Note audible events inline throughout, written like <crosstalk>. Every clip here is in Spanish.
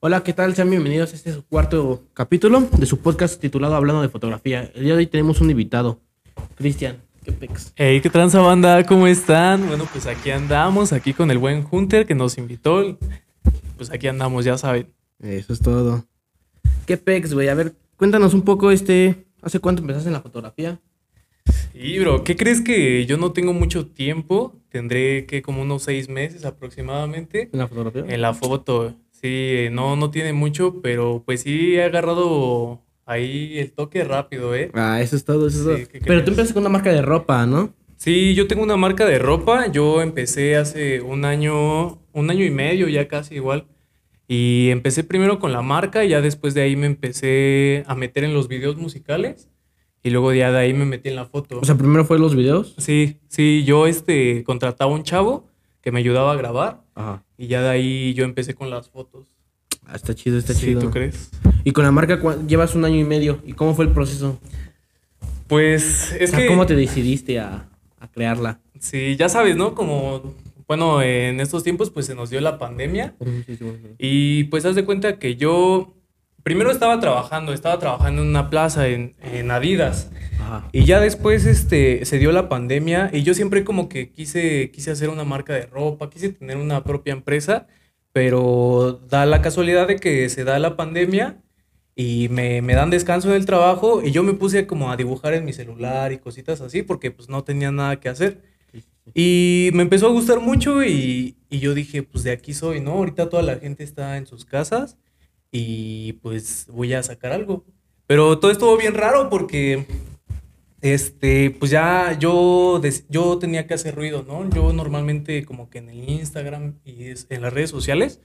Hola, ¿qué tal? Sean bienvenidos a este su cuarto capítulo de su podcast titulado Hablando de Fotografía. El día de hoy tenemos un invitado, Cristian. ¿Qué pex? Hey, ¿qué tranza banda? ¿Cómo están? Bueno, pues aquí andamos, aquí con el buen Hunter que nos invitó. Pues aquí andamos, ya saben. Eso es todo. ¿Qué pex, güey? A ver, cuéntanos un poco este... ¿Hace cuánto empezaste en la fotografía? Y bro, ¿qué crees que yo no tengo mucho tiempo? Tendré que como unos seis meses aproximadamente ¿En la fotografía? en la foto. Sí, no, no tiene mucho, pero pues sí he agarrado ahí el toque rápido, ¿eh? Ah, eso es todo, eso es Sí, todo. ¿qué Pero tú empezaste con una marca de ropa, ¿no? Sí, yo tengo una marca de ropa. Yo empecé hace un año, un año y medio, ya casi igual. Y empecé primero con la marca, y ya después de ahí me empecé a meter en los videos musicales. Y luego ya de ahí me metí en la foto. O sea, primero fue los videos. sí, sí, yo este contrataba a un chavo que me ayudaba a grabar. Ajá. Y ya de ahí yo empecé con las fotos. Ah, está chido, está sí, chido. ¿tú crees? Y con la marca llevas un año y medio. ¿Y cómo fue el proceso? Pues es o sea, que. ¿cómo te decidiste a, a crearla? Sí, ya sabes, ¿no? Como, bueno, en estos tiempos pues se nos dio la pandemia. Y pues haz de cuenta que yo primero estaba trabajando, estaba trabajando en una plaza en, en Adidas. Ajá. Y ya después este, se dio la pandemia y yo siempre como que quise, quise hacer una marca de ropa, quise tener una propia empresa, pero da la casualidad de que se da la pandemia y me, me dan descanso del trabajo y yo me puse como a dibujar en mi celular y cositas así porque pues no tenía nada que hacer. Y me empezó a gustar mucho y, y yo dije, pues de aquí soy, ¿no? Ahorita toda la gente está en sus casas y pues voy a sacar algo. Pero todo estuvo bien raro porque, este, pues ya yo, yo tenía que hacer ruido, ¿no? Yo normalmente como que en el Instagram y en las redes sociales,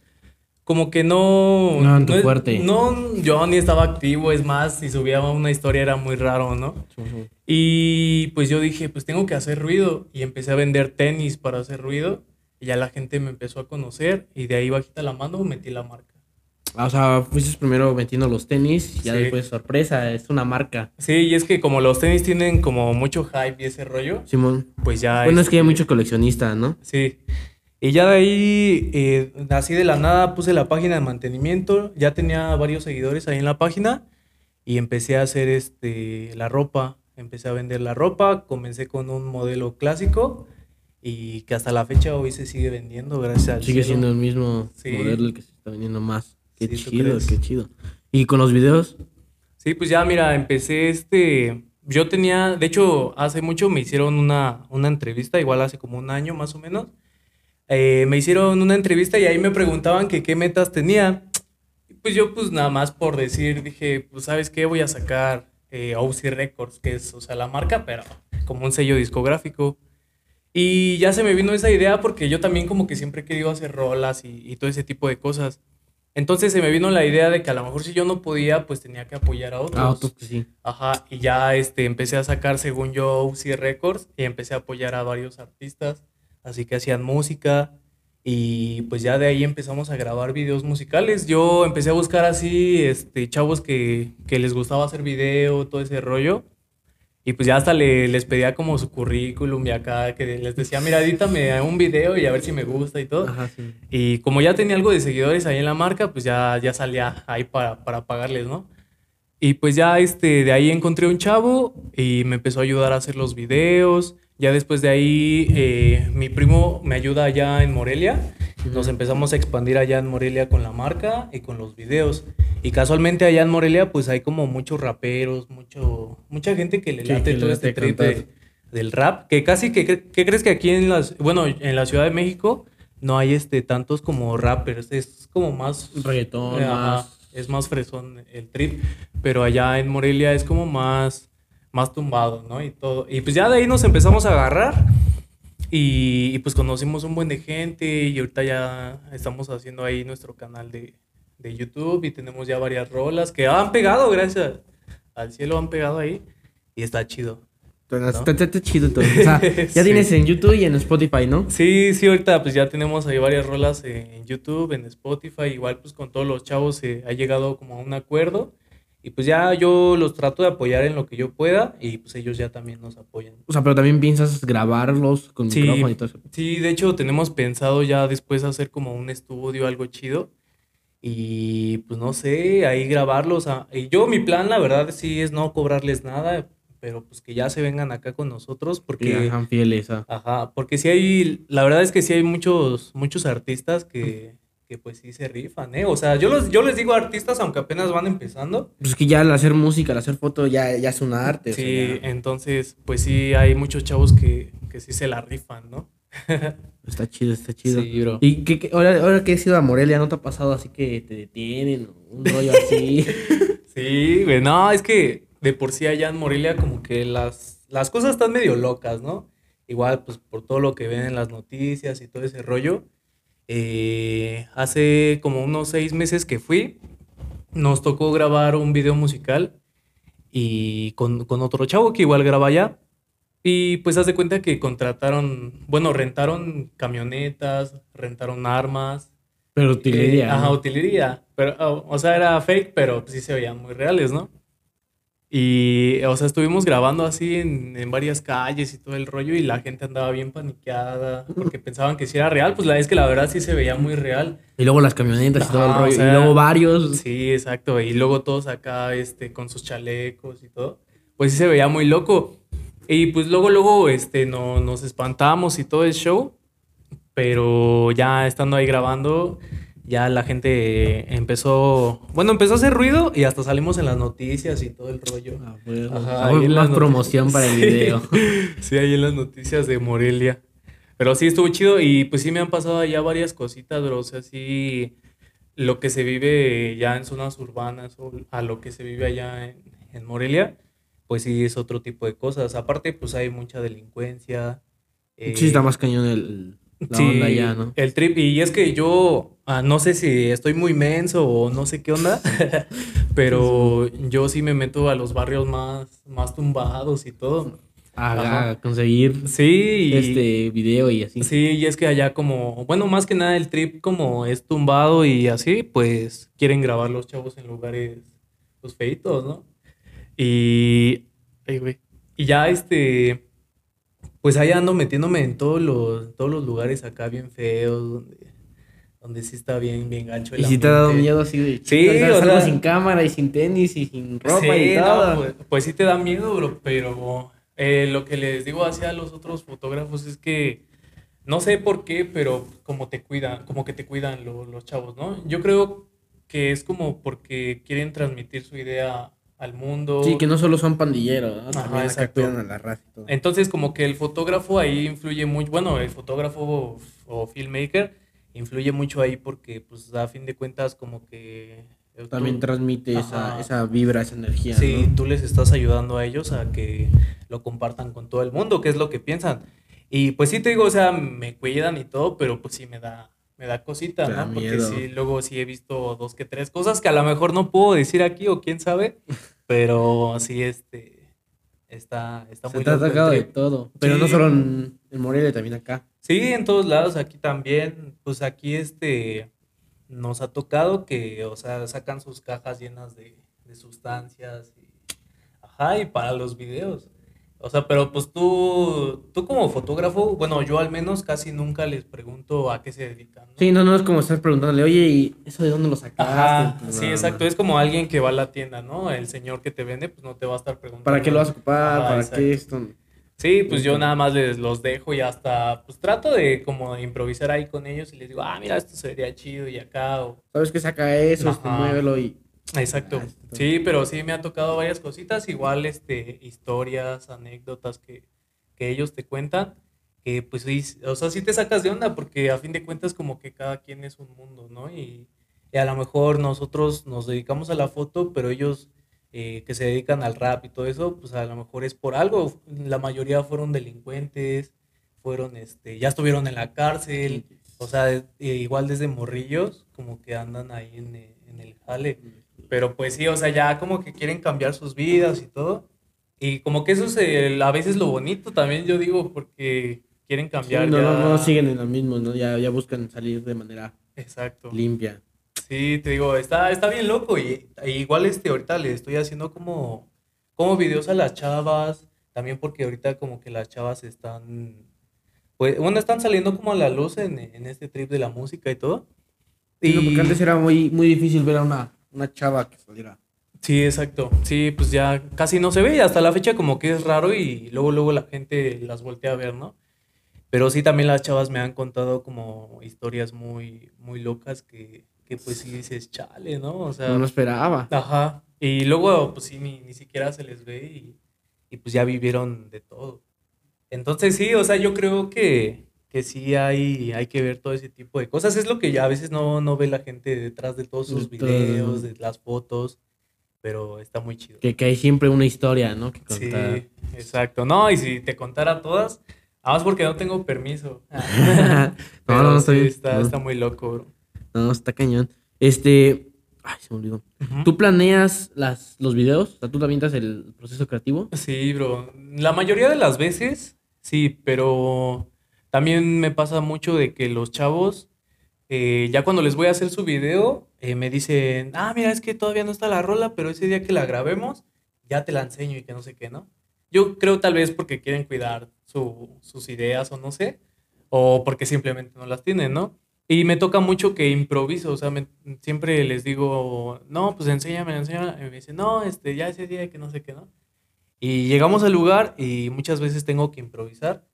como que no... No eran tu es- fuerte. No, yo ni estaba activo, es más, si subía una historia era muy raro, ¿no? Y pues yo dije, pues tengo que hacer ruido. Y empecé a vender tenis para hacer ruido. Y ya la gente me empezó a conocer. Y de ahí bajita la mano metí la marca. O sea, fuiste primero metiendo los tenis, ya Sí. después sorpresa, es una marca. Sí, y es que como los tenis tienen como mucho hype y ese rollo, Simón. pues ya... Bueno, es que hay muchos coleccionistas, ¿no? Sí. Y ya de ahí, eh, así de la nada, puse la página de mantenimiento. Ya tenía varios seguidores ahí en la página. Y empecé a hacer este, la ropa. Empecé a vender la ropa. Comencé con un modelo clásico. Y que hasta la fecha hoy se sigue vendiendo, gracias al Sigue cielo. siendo el mismo Sí. modelo el que se está vendiendo más. Qué Sí, ¿tú chido, qué chido. Y con los videos, Sí, pues ya, mira, empecé este. Yo tenía, de hecho, hace mucho me hicieron una, una entrevista, igual hace como un año más o menos. Eh, me hicieron una entrevista y ahí me preguntaban que qué metas tenía. Pues yo, pues nada más por decir, dije, pues, ¿sabes qué? Voy a sacar eh, OC Records, que es, o sea, la marca, pero como un sello discográfico. Y ya se me vino esa idea porque yo también como que siempre he querido hacer rolas y, y todo ese tipo de cosas. Entonces se me vino la idea de que a lo mejor si yo no podía, pues tenía que apoyar a otros. ah, otros que sí. Ajá, y ya este, empecé a sacar, según yo, UC Records y empecé a apoyar a varios artistas, así que hacían música y pues ya de ahí empezamos a grabar videos musicales. Yo empecé a buscar así, este, chavos que, que les gustaba hacer video, todo ese rollo. Y pues ya hasta le- les pedía como su currículum y acá, que les decía, mira, edítame un video y a ver si me gusta y todo. Ajá, sí. Y como ya tenía algo de seguidores ahí en la marca, pues ya, ya salía ahí para, para pagarles, ¿no? Y pues ya este, de ahí encontré un chavo y me empezó a ayudar a hacer los videos. Ya después de ahí, eh, mi primo me ayuda allá en Morelia. Nos empezamos a expandir allá en Morelia con la marca y con los videos. Y casualmente allá en Morelia, pues hay como muchos raperos, mucho, mucha gente que le Sí, late que le todo este trip de- del rap. Que casi que, ¿qué crees que aquí en las, bueno, en la Ciudad de México no hay este tantos como rappers? Es como más Reggaetón, más. es más fresón el trip, pero allá en Morelia es como más, más tumbado, ¿no? Y todo. Y pues ya de ahí nos empezamos a agarrar y, y, pues conocimos un buen de gente y ahorita ya estamos haciendo ahí nuestro canal de, de YouTube y tenemos ya varias rolas que han pegado, gracias al cielo han pegado ahí y está chido. Está, está- está chido todo. O sea, <laughs> ya Sí. tienes en YouTube y en Spotify, ¿no? Sí, sí, ahorita pues ya tenemos ahí varias rolas en YouTube, en Spotify, igual pues con todos los chavos se ha llegado como a un acuerdo y pues ya yo los trato de apoyar en lo que yo pueda y pues ellos ya también nos apoyan. O sea, pero también piensas grabarlos con Sí. micrófono y todo eso. Sí, de hecho tenemos pensado ya después hacer como un estudio, algo chido Y pues no sé, ahí grabarlos. ah, Y yo mi plan, la verdad, sí es no cobrarles nada, pero pues que ya se vengan acá con nosotros Que porque... dejan fieles a... Ajá, porque sí hay, la verdad es que sí hay muchos, muchos artistas que, que pues sí se rifan, ¿eh? O sea, yo, los, yo les digo artistas aunque apenas van empezando. Pues que ya al hacer música, al hacer foto, ya, ya es un arte. o sea, Sí, ya entonces pues sí hay muchos chavos que, que sí se la rifan, ¿no? <laughs> está chido, está chido. Sí, bro. ¿Y qué, qué- ahora, ahora que has ido a Morelia, no te ha pasado así que te detienen o un rollo así? <laughs> Sí, güey, no, es que de por sí allá en Morelia como que las, las cosas están medio locas, ¿no? Igual pues por todo lo que ven en las noticias y todo ese rollo. Eh, hace como unos seis meses que fui, nos tocó grabar un video musical y con, con otro chavo que igual graba allá. Y pues haz de cuenta que contrataron, bueno, rentaron camionetas, rentaron armas. Pero utilería. Eh, ajá, ¿no? utilería. Pero, o o sea, era fake, pero sí se veían muy reales, ¿no? Y, o sea, estuvimos grabando así en, en varias calles y todo el rollo y la gente andaba bien paniqueada porque pensaban que sí era real. Pues la es que la verdad sí se veía muy real. Y luego las camionetas y todo el Ajá, o rollo. sea, y luego varios. Sí, exacto. Y luego todos acá, este, con sus chalecos y todo. Pues sí se veía muy loco. Y pues luego, luego, este, no, nos espantamos y todo el show. Pero ya estando ahí grabando, ya la gente empezó, bueno, empezó a hacer ruido y hasta salimos en las noticias y todo el rollo. Ah, bueno. Ajá, Ah, ahí en las más promoción para el video. <laughs> Sí, ahí en las noticias de Morelia. Pero sí estuvo chido y pues sí me han pasado allá varias cositas, bro. O sea, sí, lo que se vive ya en zonas urbanas o a lo que se vive allá en, en Morelia, pues sí es otro tipo de cosas. Aparte, pues hay mucha delincuencia. eh, Sí, está más cañón el, la Sí, onda ya, ¿no? El trip. Y es que yo ah, no sé si estoy muy menso o no sé qué onda, <laughs> pero yo sí me meto a los barrios más, más tumbados y todo. A, Ajá. a conseguir Sí, este video y así. sí, y es que allá como, bueno, más que nada el trip como es tumbado y así, pues quieren grabar los chavos en lugares, pues feitos, ¿no? Y, ay, güey. Y ya este, pues ahí ando metiéndome en todos los, todos los lugares acá bien feos, donde, donde sí está bien, bien gancho el Y si te ha dado miedo así de Sí, "Chinga, o sea- sin cámara y sin tenis y sin ropa Sí, y no, todo. pues, pues sí te da miedo, bro, pero eh, lo que les digo hacia los otros fotógrafos es que no sé por qué, pero como te cuidan, como que te cuidan lo- los chavos, ¿no? Yo creo que es como porque quieren transmitir su idea al mundo. Sí, que no solo son pandilleros, ¿no? Ajá, exacto. a la raza y todo. Entonces, como que el fotógrafo ahí influye mucho, bueno, el fotógrafo o, o filmmaker influye mucho ahí porque, pues, a fin de cuentas, como que... tú- También transmite esa, esa vibra, esa energía, Sí, ¿no? tú les estás ayudando a ellos a que lo compartan con todo el mundo, que es lo que piensan. Y pues sí te digo, o sea, me cuidan y todo, pero pues sí me da, me da cosita, Te da ¿no? Porque sí, luego sí he visto dos que tres cosas que a lo mejor no puedo decir aquí o quién sabe, <laughs> pero sí, este, está, está Se muy te loco el atacado de todo. Pero no solo en, en Morelia, también acá. Sí, en todos lados, aquí también, pues aquí este, nos ha tocado que, o sea, sacan sus cajas llenas de, de sustancias y, ajá, y para los videos. O sea, pero pues tú, tú como fotógrafo, bueno, yo al menos casi nunca les pregunto a qué se dedican, ¿no? Sí, no, no es como estar preguntándole, oye, ¿y eso de dónde lo sacaste? Ajá, sí, exacto, es como alguien que va a la tienda, ¿no? El señor que te vende, pues no te va a estar preguntando. ¿Para qué lo vas a ocupar? ¿Para exacto. qué esto? Sí, pues yo nada más les los dejo y hasta, pues trato de como de improvisar ahí con ellos y les digo, ah, mira, esto sería chido y acá, o... ¿Sabes qué saca eso? Este, muévelo y... Exacto. Ah. Sí, pero sí me han tocado varias cositas, igual, este, historias, anécdotas que, que ellos te cuentan, que pues sí, o sea, sí te sacas de onda porque a fin de cuentas como que cada quien es un mundo, ¿no? Y, y a lo mejor nosotros nos dedicamos a la foto, pero ellos eh, que se dedican al rap y todo eso, pues a lo mejor es por algo. La mayoría fueron delincuentes, fueron, este, ya estuvieron en la cárcel, o sea, eh, igual desde morrillos, como que andan ahí en, eh, en el jale. Pero pues sí, o sea, ya como que quieren cambiar sus vidas y todo. Y como que eso es el- a veces lo bonito también, yo digo, porque quieren Sí, cambiar no, ya. no, no siguen en lo mismo, ¿no? Ya, ya buscan salir de manera Exacto. limpia. Sí, te digo, está, está bien loco. Y, y igual este, ahorita le estoy haciendo como, como videos a las chavas. También porque ahorita como que las chavas están, pues, bueno, están saliendo como a la luz en, en este trip de la música y todo. Sí, Y- porque antes era muy, muy difícil ver a una, una chava que saliera. Sí, exacto. Sí, pues ya casi no se ve y hasta la fecha como que es raro y luego luego la gente las voltea a ver, ¿no? Pero sí también las chavas me han contado como historias muy muy locas que, que pues sí dices, chale, ¿no? O sea, No lo esperaba. ajá. Y luego pues sí ni, ni siquiera se les ve y, y pues ya vivieron de todo. Entonces sí, o sea, yo creo que, que sí hay, hay que ver todo ese tipo de cosas. Es lo que ya a veces no, no ve la gente detrás de todos sus videos, de las fotos, pero está muy chido. Que, que hay siempre una historia, ¿no? Que Sí, contar. exacto. No, y si te contara todas, nada más porque no tengo permiso. <laughs> no, Pero no, no, sí, está está, No, está muy loco, bro. no, está cañón. Este. Ay, se me olvidó. ¿Tú planeas las, los videos? O sea, ¿tú avientas el proceso creativo? Sí, bro. La mayoría de las veces, sí, pero también me pasa mucho de que los chavos, eh, ya cuando les voy a hacer su video, eh, me dicen, ah, mira, es que todavía no está la rola, pero ese día que la grabemos, ya te la enseño y que no sé qué, ¿no? Yo creo tal vez porque quieren cuidar su- sus ideas o no sé, o porque simplemente no las tienen, ¿no? Y me toca mucho que improviso, o sea, siempre les digo, no, pues enséñame, enséñame, y me dicen, no, este, ya ese día que no sé qué, ¿no? Y llegamos al lugar y muchas veces tengo que improvisar.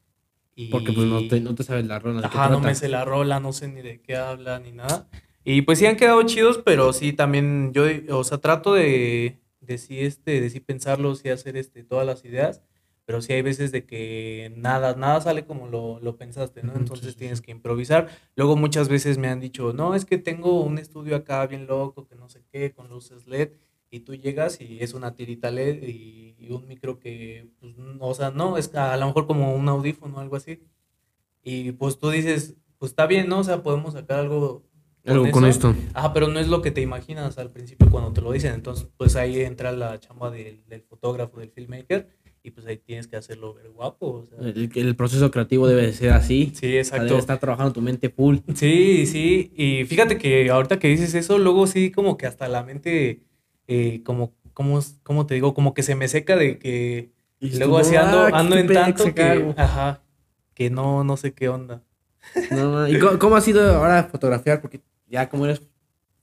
Y... Porque pues no te, no te sabes la rola. ¿de qué Ajá, no me sé la rola, no sé ni de qué habla ni nada. Y pues sí han quedado chidos, pero sí también yo, o sea, trato de, de sí, este, de sí pensarlo, sí hacer este, todas las ideas, pero sí hay veces de que nada, nada sale como lo, lo pensaste, ¿no? Entonces sí, tienes que improvisar. Luego muchas veces me han dicho, no, es que tengo un estudio acá bien loco, que no sé qué, con luces LED, y tú llegas y es una tirita LED y, y un micro que, pues, no, o sea, no, es a lo mejor como un audífono o algo así. Y pues tú dices, pues está bien, ¿no? O sea, podemos sacar algo Algo con esto. Ajá, pero no es lo que te imaginas al principio cuando te lo dicen. Entonces, pues ahí entra la chamba del, del fotógrafo, del filmmaker, y pues ahí tienes que hacerlo ver guapo. O sea. El, el proceso creativo debe de ser así. Sí, exacto. Debe estar trabajando tu mente full. Sí, sí. Y fíjate que ahorita que dices eso, luego sí como que hasta la mente, eh, como, como, como te digo, como que se me seca de que Y luego así ando, ah, ando en tanto que, ajá, que no, no sé qué onda. No, no, ¿Y cómo, cómo ha sido ahora fotografiar? Porque ya como eres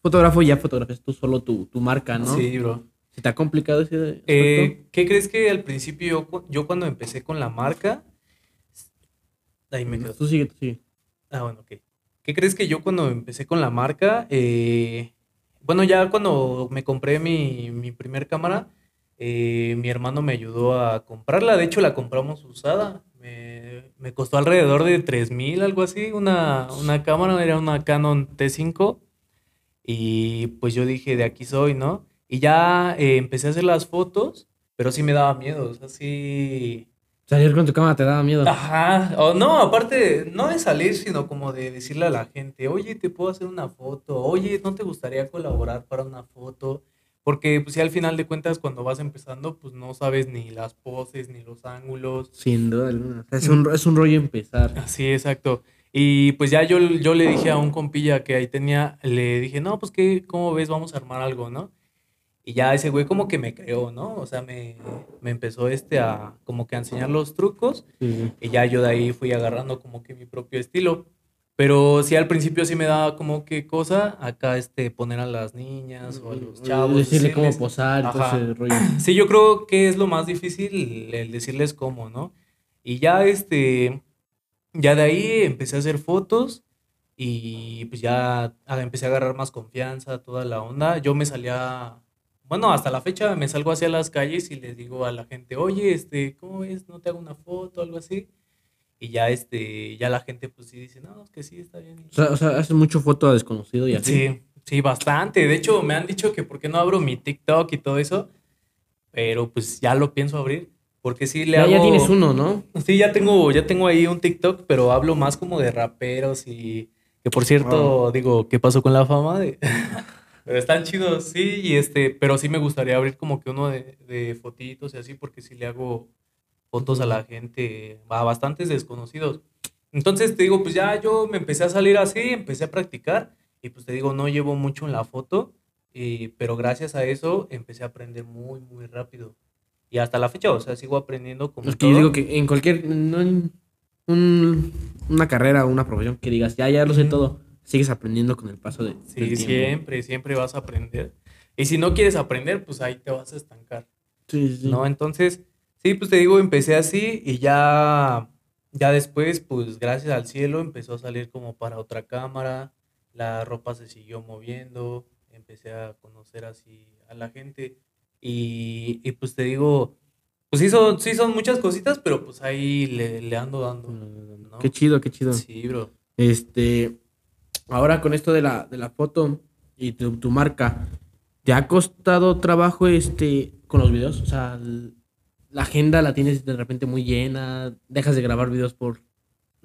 fotógrafo, ya fotografías tú solo tu, tu marca, ¿no? Sí, bro. ¿Se te ha complicado ese? Eh, ¿qué crees que al principio yo, yo cuando empecé con la marca, ahí me quedo. Tú sigue, tú sigue. Ah, bueno, ok. ¿Qué crees que yo cuando empecé con la marca, eh, bueno, ya cuando me compré mi, mi primer cámara, eh, mi hermano me ayudó a comprarla. De hecho, la compramos usada. Me, costó alrededor de 3 mil, algo así. Una, una cámara, era una Canon T5. Y pues yo dije, de aquí soy, ¿no? Y ya eh, empecé a hacer las fotos, pero sí me daba miedo. O sea, sí. Salir con tu cámara te daba miedo. Ajá, o no, aparte, no de salir, sino como de decirle a la gente, oye, te puedo hacer una foto, oye, ¿no te gustaría colaborar para una foto? Porque pues si al final de cuentas cuando vas empezando, pues no sabes ni las poses, ni los ángulos. Sin duda alguna. Es un, es un rollo empezar. Sí, exacto. Y pues ya yo, yo le dije a un compilla que ahí tenía, le dije, no, pues qué, ¿cómo ves? Vamos a armar algo, ¿no? Y ya ese güey como que me creó, ¿no? O sea, me, me empezó este a como que a enseñar los trucos. Sí. Y ya yo de ahí fui agarrando como que mi propio estilo. Pero sí, al principio sí me daba como que cosa acá este poner a las niñas o a los chavos. Decirle cómo posar rollo. <clears throat> Sí, yo creo que es lo más difícil el decirles cómo, ¿no? Y ya este, ya de ahí empecé a hacer fotos y pues ya ah, empecé a agarrar más confianza, toda la onda. Yo me salía, bueno, hasta la fecha me salgo hacia las calles y les digo a la gente, oye, este, ¿cómo ves? ¿No te hago una foto o algo así? Y ya este, ya la gente pues sí dice, no, es que sí, está bien. O sea, o sea, haces mucho foto a desconocido y así. Sí, sí, bastante. De hecho, me han dicho que por qué no abro mi TikTok y todo eso, pero pues ya lo pienso abrir, porque sí le Ya, hago... ya tienes uno, ¿no? Sí, ya tengo, ya tengo ahí un TikTok, pero hablo más como de raperos y que por cierto, digo, ¿qué pasó con la fama? De... <laughs> pero están chidos, sí, y este, pero sí me gustaría abrir como que uno de, de fotitos y así, porque sí le hago fotos a la gente, a bastantes desconocidos. Entonces te digo, pues ya yo me empecé a salir así, empecé a practicar y pues te digo, no llevo mucho en la foto, y- pero gracias a eso empecé a aprender muy, muy rápido. Y hasta la fecha, o sea, sigo aprendiendo como Es que yo digo que en cualquier. No en un- una carrera o una profesión que digas, ya, ya lo sé todo. Sigues aprendiendo con el paso de Sí, del tiempo. siempre, siempre vas a aprender. Y si no quieres aprender, pues ahí te vas a estancar. Sí, sí. ¿no? Entonces, sí, pues te digo, empecé así y ya, ya después, pues gracias al cielo, empezó a salir como para otra cámara, la ropa se siguió moviendo, empecé a conocer así a la gente y, y, pues te digo, pues sí son, sí son muchas cositas, pero pues ahí le, le ando dando, ¿no? Qué chido, qué chido. Sí, bro. Este, ahora con esto de la, de la foto y tu, tu marca, ¿te ha costado trabajo este con los videos? O sea, la agenda la tienes de repente muy llena, dejas de grabar videos por...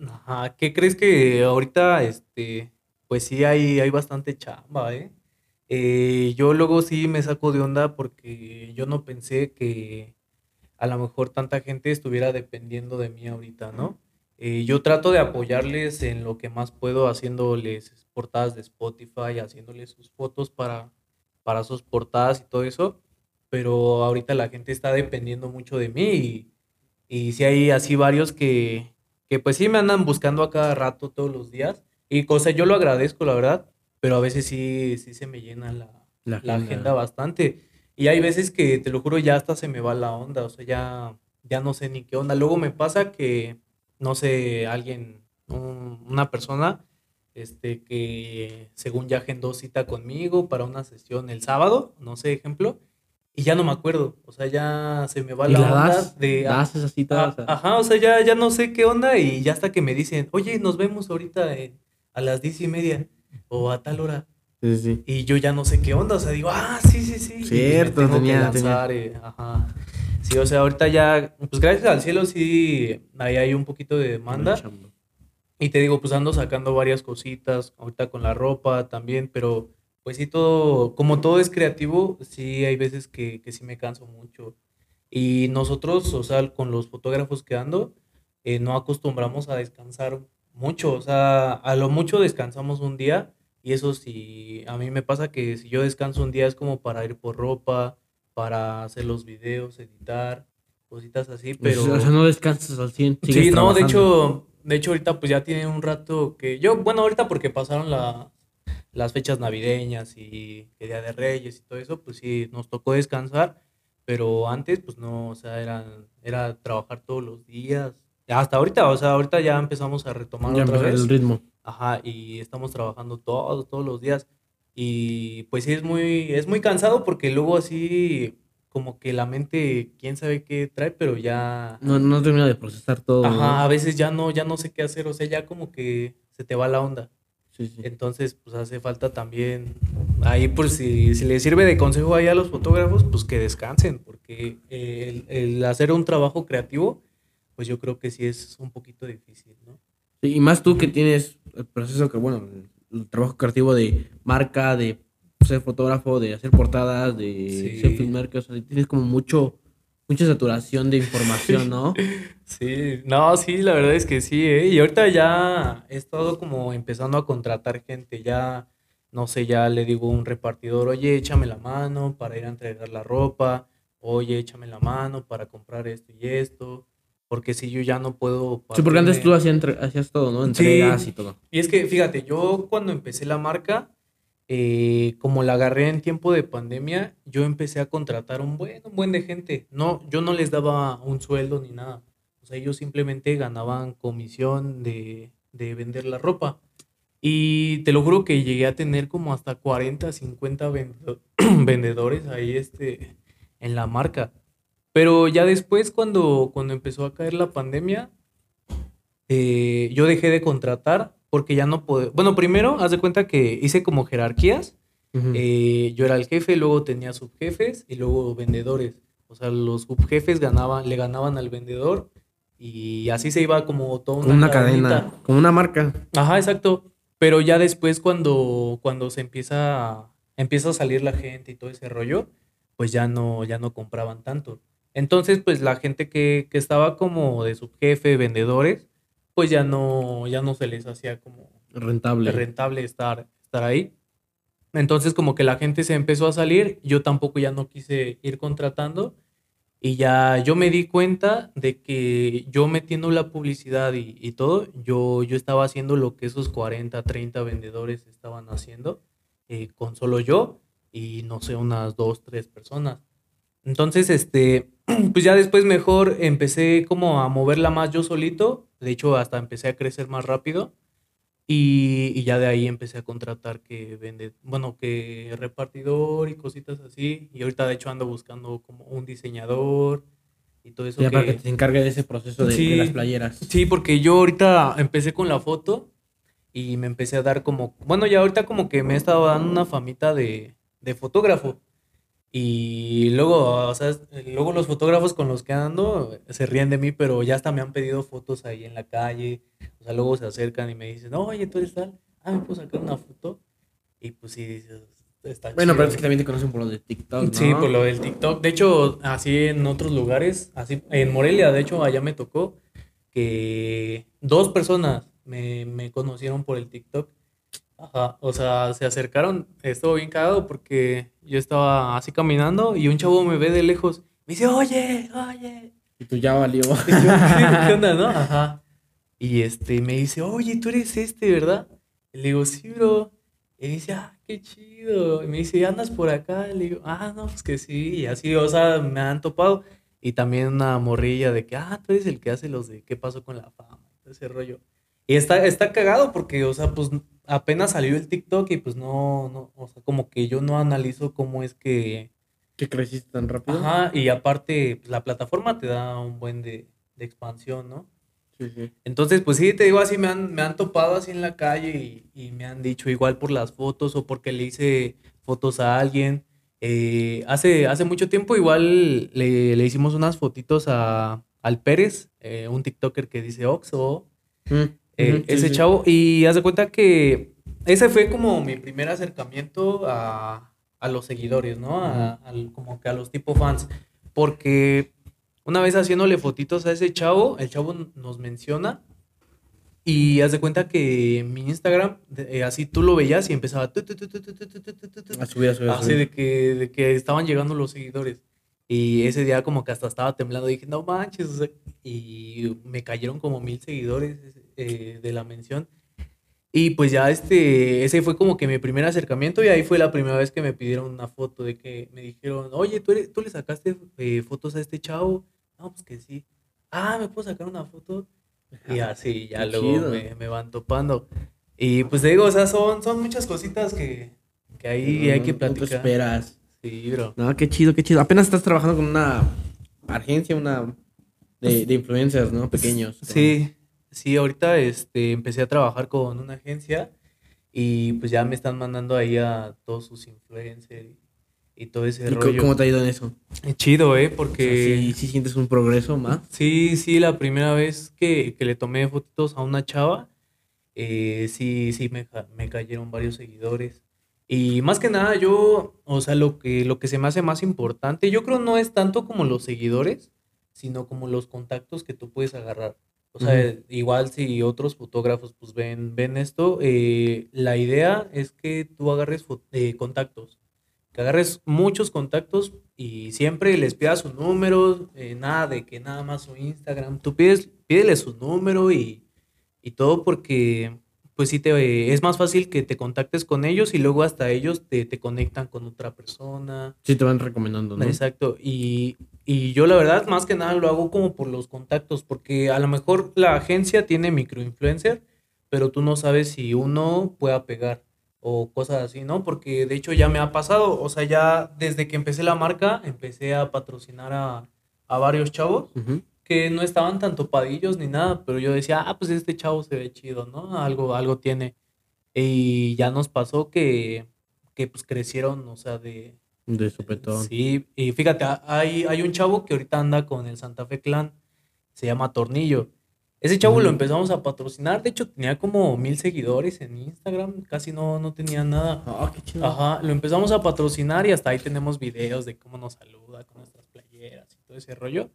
Ajá, ¿qué crees que ahorita, este, pues sí hay, hay bastante chamba, ¿eh? Eh, yo luego sí me saco de onda porque yo no pensé que a lo mejor tanta gente estuviera dependiendo de mí ahorita, ¿no? Eh, yo trato de apoyarles en lo que más puedo, haciéndoles portadas de Spotify, haciéndoles sus fotos para, para sus portadas y todo eso, pero ahorita la gente está dependiendo mucho de mí y, y sí hay así varios que, que pues sí me andan buscando a cada rato todos los días y cosa yo lo agradezco la verdad, pero a veces sí, sí se me llena la, La la agenda. agenda bastante y hay veces que te lo juro ya hasta se me va la onda, o sea, ya, ya no sé ni qué onda. Luego me pasa que, no sé, alguien, un- una persona, este, que según ya agendó cita conmigo para una sesión el sábado, no sé, ejemplo, y ya no me acuerdo, o sea, ya se me va ¿Y la la onda das? de... ¿Das esa cita? Ah, O sea, Ajá, o sea, ya, ya no sé qué onda y ya hasta que me dicen, oye, nos vemos ahorita en- a las diez y media o a tal hora. sí, sí. Y yo ya no sé qué onda, o sea, digo, ah, sí, sí, sí. y me Cierto, tengo que tenía- lanzar, eh, ajá. Sí, o sea, ahorita ya, pues gracias al cielo sí, ahí hay un poquito de demanda. Y te digo, pues ando sacando varias cositas, ahorita con la ropa también, pero pues sí, todo, como todo es creativo, sí hay veces que, que sí me canso mucho. Y nosotros, o sea, con los fotógrafos que ando, eh, no acostumbramos a descansar mucho, o sea, a lo mucho descansamos un día y eso sí, a mí me pasa que si yo descanso un día es como para ir por ropa, para hacer los videos, editar, cositas así, pero... O sea, no descansas al 100. Sí, no, de hecho, de hecho ahorita pues ya tiene un rato que yo, bueno, ahorita porque pasaron la- las fechas navideñas y el Día de Reyes y todo eso, pues sí, nos tocó descansar, pero antes pues no, o sea, era, era trabajar todos los días. Hasta ahorita, o sea, ahorita ya empezamos a retomar Ya otra vez. el ritmo. Ajá, y estamos trabajando todos, todos los días. Y pues sí, es muy, es muy cansado porque luego así como que la mente, quién sabe qué trae, pero ya... No, no termino de procesar todo. Ajá, a veces ya no, ya no sé qué hacer, o sea, ya como que se te va la onda. Sí, sí. Entonces, pues hace falta también, ahí por si, si les sirve de consejo ahí a los fotógrafos, pues que descansen, porque el, el hacer un trabajo creativo, pues yo creo que sí es un poquito difícil, ¿no? Sí, y más tú que tienes el proceso que, bueno, el, trabajo creativo de marca, de ser fotógrafo, de hacer portadas, de Sí. ser filmmaker, o sea, tienes como mucho, mucha saturación de información, ¿no? <laughs> Sí, no, sí, la verdad es que sí, ¿eh? Y ahorita ya he estado como empezando a contratar gente, ya, no sé, ya le digo a un repartidor, oye, échame la mano para ir a entregar la ropa, oye, échame la mano para comprar esto y esto, porque si yo ya no puedo... Sí, porque antes tú hacías, todo, ¿no? Entregas y todo. y es que, fíjate, yo cuando empecé la marca, eh, como la agarré en tiempo de pandemia, yo empecé a contratar un buen, un buen de gente. No, yo no les daba un sueldo ni nada. O sea, ellos simplemente ganaban comisión de, de vender la ropa. Y te lo juro que llegué a tener como hasta 40, 50 vendo- <clears throat> vendedores ahí este, en la marca. Pero ya después, cuando, cuando empezó a caer la pandemia, eh, yo dejé de contratar porque ya no puedo. Bueno, primero, haz de cuenta que hice como jerarquías. Eh, yo era el jefe, luego tenía subjefes y luego vendedores. O sea, los subjefes ganaban, le ganaban al vendedor y así se iba como toda una, una cadena, como una marca. Ajá, exacto. Pero ya después cuando, cuando se empieza, empieza a salir la gente y todo ese rollo, pues ya no, ya no compraban tanto. Entonces, pues la gente que, que estaba como de subjefe, vendedores, pues ya no, ya no se les hacía como Rentable. rentable estar, estar ahí. Entonces como que la gente se empezó a salir, yo tampoco ya no quise ir contratando Y ya yo me di cuenta de que yo metiendo la publicidad y, y todo, yo, yo estaba haciendo lo que esos 40, 30 vendedores estaban haciendo eh, con solo yo y no sé, unas dos, tres personas. Entonces, este, <clears throat> pues ya después mejor empecé como a moverla más yo solito. De hecho, hasta empecé a crecer más rápido. Y, y ya de ahí empecé a contratar que vende, bueno, que repartidor y cositas así. Y ahorita de hecho ando buscando como un diseñador y todo eso. Ya para que- te encargue de ese proceso de, de Sí. las playeras. Sí, porque yo ahorita empecé con la foto y me empecé a dar como, bueno, ya ahorita como que me he estado dando una famita de, de fotógrafo. Y luego, o sea, luego los fotógrafos con los que ando se ríen de mí, pero ya hasta me han pedido fotos ahí en la calle. O sea, luego se acercan y me dicen, oye, tú eres tal, ah, ¿me puedo sacar una foto? Y pues sí, dices, está Bueno, pero chido. es que también te conocen por lo de TikTok, ¿no? Sí, por lo del TikTok. De hecho, así en otros lugares, así en Morelia, de hecho, allá me tocó que dos personas me, me conocieron por el TikTok. Ajá, o sea, se acercaron, estuvo bien cagado porque yo estaba así caminando y un chavo me ve de lejos. Me dice, oye, oye. Y tú ya valió. <laughs> Y yo, ¿qué, onda, no? Ajá. Y este, me dice, oye, tú eres este, ¿verdad? Y le digo, sí, bro. Y me dice, ah, qué chido. Y me dice, ¿andas por acá? Y le digo, ah, no, pues que sí. Y así, o sea, me han topado. Y también una morrilla de que, ah, tú eres el que hace los de qué pasó con la fama. Ese rollo. Y está, está cagado porque, o sea, pues apenas salió el TikTok y pues no, no, o sea, como que yo no analizo cómo es que ¿Qué creciste tan rápido? Ajá, y aparte, pues, la plataforma te da un buen de, de expansión, ¿no? Sí, sí. Entonces, pues sí, te digo así, me han, me han topado así en la calle y, y me han dicho igual por las fotos o porque le hice fotos a alguien. Eh, hace, hace mucho tiempo igual le, le hicimos unas fotitos a, al Pérez, eh, un TikToker que dice Oxo, Mm, ese chavo. Y haz de cuenta que ese fue como mi primer acercamiento a, a los seguidores, ¿no? A, como que a los tipo fans. Porque una vez haciéndole fotitos a ese chavo, el chavo nos menciona y haz de cuenta que en mi Instagram, así tú lo veías y empezaba a subir, a subir. Así de que, de que estaban llegando los seguidores. Y ese día como que hasta estaba temblando. Dije, no manches. o sea, y me cayeron como mil seguidores eh, de la mención. Y pues ya este, ese fue como que mi primer acercamiento y ahí fue la primera vez que me pidieron una foto de que me dijeron, oye, ¿tú, eres- tú le sacaste eh, fotos a este chavo? No, pues que sí. Ah, ¿me puedo sacar una foto? Y así, ya Qué luego me, me van topando. Y pues te digo, o sea, son, son muchas cositas que, que ahí hay que No, no te platicar. esperas. Sí, bro. No, qué chido, qué chido. Apenas estás trabajando con una agencia, una de, de influencers, ¿no? Pequeños. Sí, sí, ahorita este, empecé a trabajar con una agencia y pues ya me están mandando ahí a todos sus influencers y, y todo ese ¿Y rollo. cómo te ha ido en eso? Chido, ¿eh? O sea, Porque sí, sí sientes un progreso más. sí, sí, la primera vez que, que le tomé fotitos a una chava, eh, sí, sí, me, me cayeron varios seguidores. Y más que nada, yo, o sea, lo que, lo que se me hace más importante, yo creo no es tanto como los seguidores, sino como los contactos que tú puedes agarrar. O sea, igual si otros fotógrafos pues ven, ven esto, eh, la idea es que tú agarres eh, contactos, que agarres muchos contactos y siempre les pidas su número, eh, nada de que nada más su Instagram, tú pides, pídele su número y, y todo porque pues sí te, es más fácil que te contactes con ellos y luego hasta ellos te, te conectan con otra persona. Sí te van recomendando, ¿no? Exacto. Y, y yo la verdad, más que nada, lo hago como por los contactos, porque a lo mejor la agencia tiene microinfluencer, pero tú no sabes si uno pueda pegar o cosas así, ¿no? Porque de hecho ya me ha pasado, o sea, ya desde que empecé la marca, empecé a patrocinar a, a varios chavos Ujú. Que no estaban tan topadillos ni nada, pero yo decía, ah, pues este chavo se ve chido, ¿no? Algo, algo tiene. Y ya nos pasó que, que pues crecieron, o sea, de, De sopetón. Sí, y fíjate, hay, hay un chavo que ahorita anda con el Santa Fe Clan, se llama Tornillo. Ese chavo lo Ujú. empezamos a patrocinar, de hecho tenía como mil seguidores en Instagram, casi no, no tenía nada. Ah, qué chido. Ajá, lo empezamos a patrocinar y hasta ahí tenemos videos de cómo nos saluda con nuestras playeras y todo ese rollo.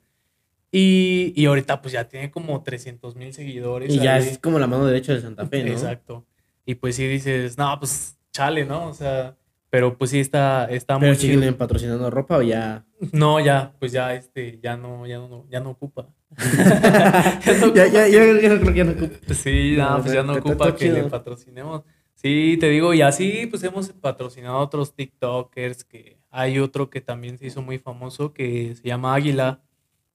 Y, y ahorita pues ya tiene como 300 mil seguidores. Y ya es como la mano derecha de Santa Fe, ¿no? Exacto. Y pues sí dices, no, pues chale, ¿no? O sea, Pero pues sí está, está ¿Pero muy siguen chido. patrocinando ropa o ya? No, ya, pues ya este, ya no, ya no, ya no ocupa. <laughs> <laughs> ya, ya, ya, ya no creo que ya no ocupa. Sí, no, No, pues ya no ocupa que le patrocinemos. Sí, te digo, y así pues hemos patrocinado a otros TikTokers, que hay otro que también se hizo muy famoso que se llama Águila.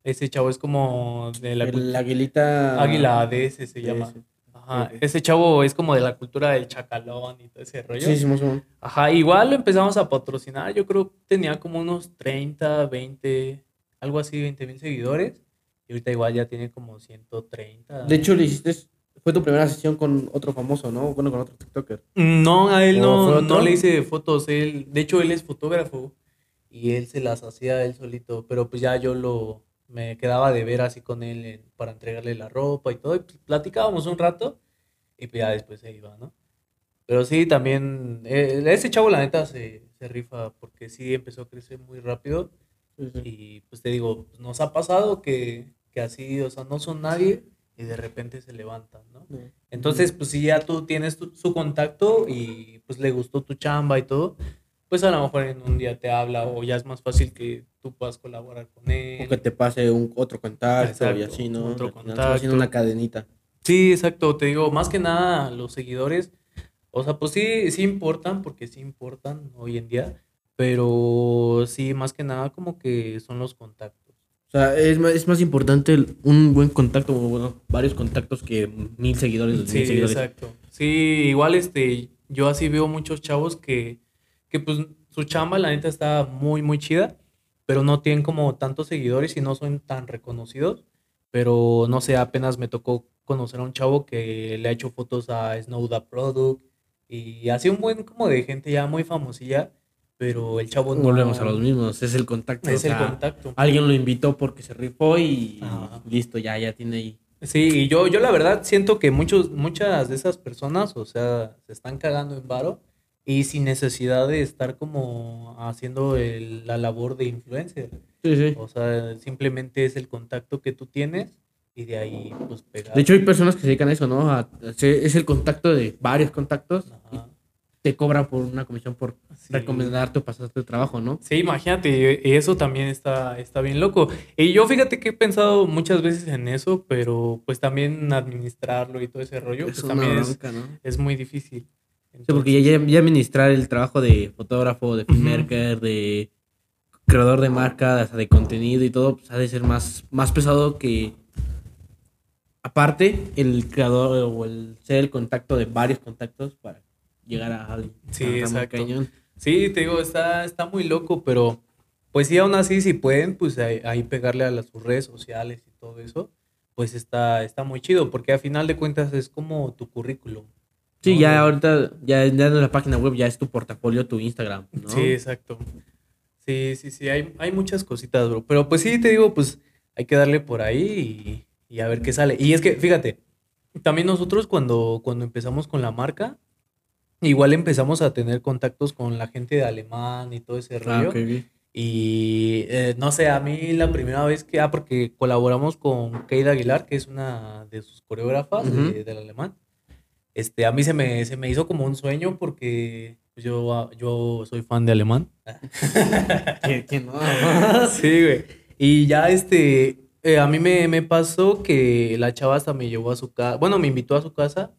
Ese chavo es como de la El aguilita. Águila ADS se llama. Ajá, ok. ese chavo es como de la cultura del chacalón y todo ese rollo. Sí, sí, más o menos. Ajá, igual lo empezamos a patrocinar. Yo creo que tenía como unos 30, 20, algo así, 20 mil seguidores. Y ahorita igual ya tiene como 130. De hecho, le hiciste. Fue tu primera sesión con otro famoso, ¿no? Bueno, con otro TikToker. No, a él ¿O no, no le hice fotos. Él, de hecho, él es fotógrafo y él se las hacía él solito. Pero pues ya yo lo me quedaba de ver así con él en- para entregarle la ropa y todo. Y pues, platicábamos un rato y pues ya después se iba, ¿no? Pero sí, también, eh, ese chavo la neta se, se rifa porque sí empezó a crecer muy rápido. Y pues te digo, pues, nos ha pasado que, que así, o sea, no son nadie y de repente se levantan, ¿no? Entonces, pues si ya tú tienes tu- su contacto y pues le gustó tu chamba y todo, pues a lo mejor en un día te habla o ya es más fácil que tú puedas colaborar con O él. que te pase un otro contacto y Exacto, así, ¿no? otro va haciendo contacto. una cadenita. Sí, exacto, te digo, más que nada los seguidores, o sea, pues sí, sí importan, porque sí importan hoy en día, pero sí, más que nada como que son los contactos. O sea, es más, es más importante un buen contacto, o bueno, varios contactos que mil seguidores. Sí, mil seguidores. exacto. Sí, igual este, yo así veo muchos chavos que, que pues su chamba la neta está muy, muy chida, pero no tienen como tantos seguidores y no son tan reconocidos. Pero no sé, apenas me tocó conocer a un chavo que le ha hecho fotos a Snow the Product y así un buen como de gente ya muy famosilla, pero el chavo no. Volvemos a los mismos, es el contacto. Es o el contacto. Alguien lo invitó porque se rifó y Ajá. listo, ya, ya tiene ahí. Sí, y yo, yo la verdad siento que muchos, muchas de esas personas, o sea, se están cagando en varo y sin necesidad de estar como haciendo el- la labor de influencer. Sí, sí. O sea, simplemente es el contacto que tú tienes y de ahí pues pegar. De hecho, hay personas que se dedican a eso, ¿no? A- es el contacto de varios contactos y te cobran por una comisión por Sí. recomendarte o pasarte el trabajo, ¿no? Sí, imagínate, y eso también está, está bien loco. Y yo fíjate que he pensado muchas veces en eso, pero pues también administrarlo y todo ese rollo, Es pues también es, bronca, ¿no? es muy difícil. Sí, porque ya, ya, administrar el trabajo de fotógrafo, de filmmaker, de creador de marca, hasta de contenido y todo, pues ha de ser más, más pesado que. Aparte, el creador o el ser el contacto de varios contactos para llegar a alguien. Sí, exacto. cañón. Sí, te digo, está, está muy loco, pero pues sí, aún así, si pueden, pues ahí, ahí pegarle a las sus redes sociales y todo eso, pues está, está muy chido, porque a final de cuentas es como tu currículum. Sí, ¿no? ya ahorita, ya, ya en la página web ya es tu portafolio, tu Instagram, ¿no? Sí, exacto. Sí, sí, sí, hay, hay muchas cositas, bro. Pero pues sí, te digo, pues hay que darle por ahí y, y a ver qué sale. Y es que, fíjate, también nosotros cuando, cuando empezamos con la marca, igual empezamos a tener contactos con la gente de alemán y todo ese Ah, rollo. ok, ok. Y eh, no sé, a mí la primera vez que, ah, porque colaboramos con Kate Aguilar, que es una de sus coreógrafas de- del alemán, este, a mí se me, se me hizo como un sueño porque yo, ah, yo soy fan de alemán. ¿Quién- quién no? Sí, güey. Y ya este, eh, a mí me, me pasó que la chava hasta me llevó a su casa, bueno, me invitó a su casa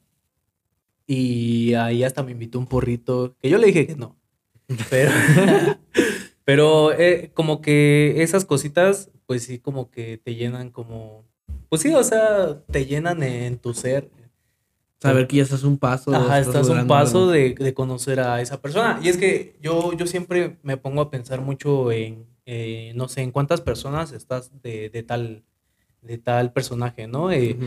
y ahí hasta me invitó un porrito, que yo le dije que no. Pero, <laughs> pero eh, como que esas cositas, pues sí, como que te llenan como, pues sí, o sea, te llenan en tu ser. Saber que ya estás un paso. Ajá, estás un logrando paso de, de conocer a esa persona. Y es que yo, yo siempre me pongo a pensar mucho en, eh, no sé, en cuántas personas estás de, de tal, de tal personaje, ¿no? Eh, Ujú.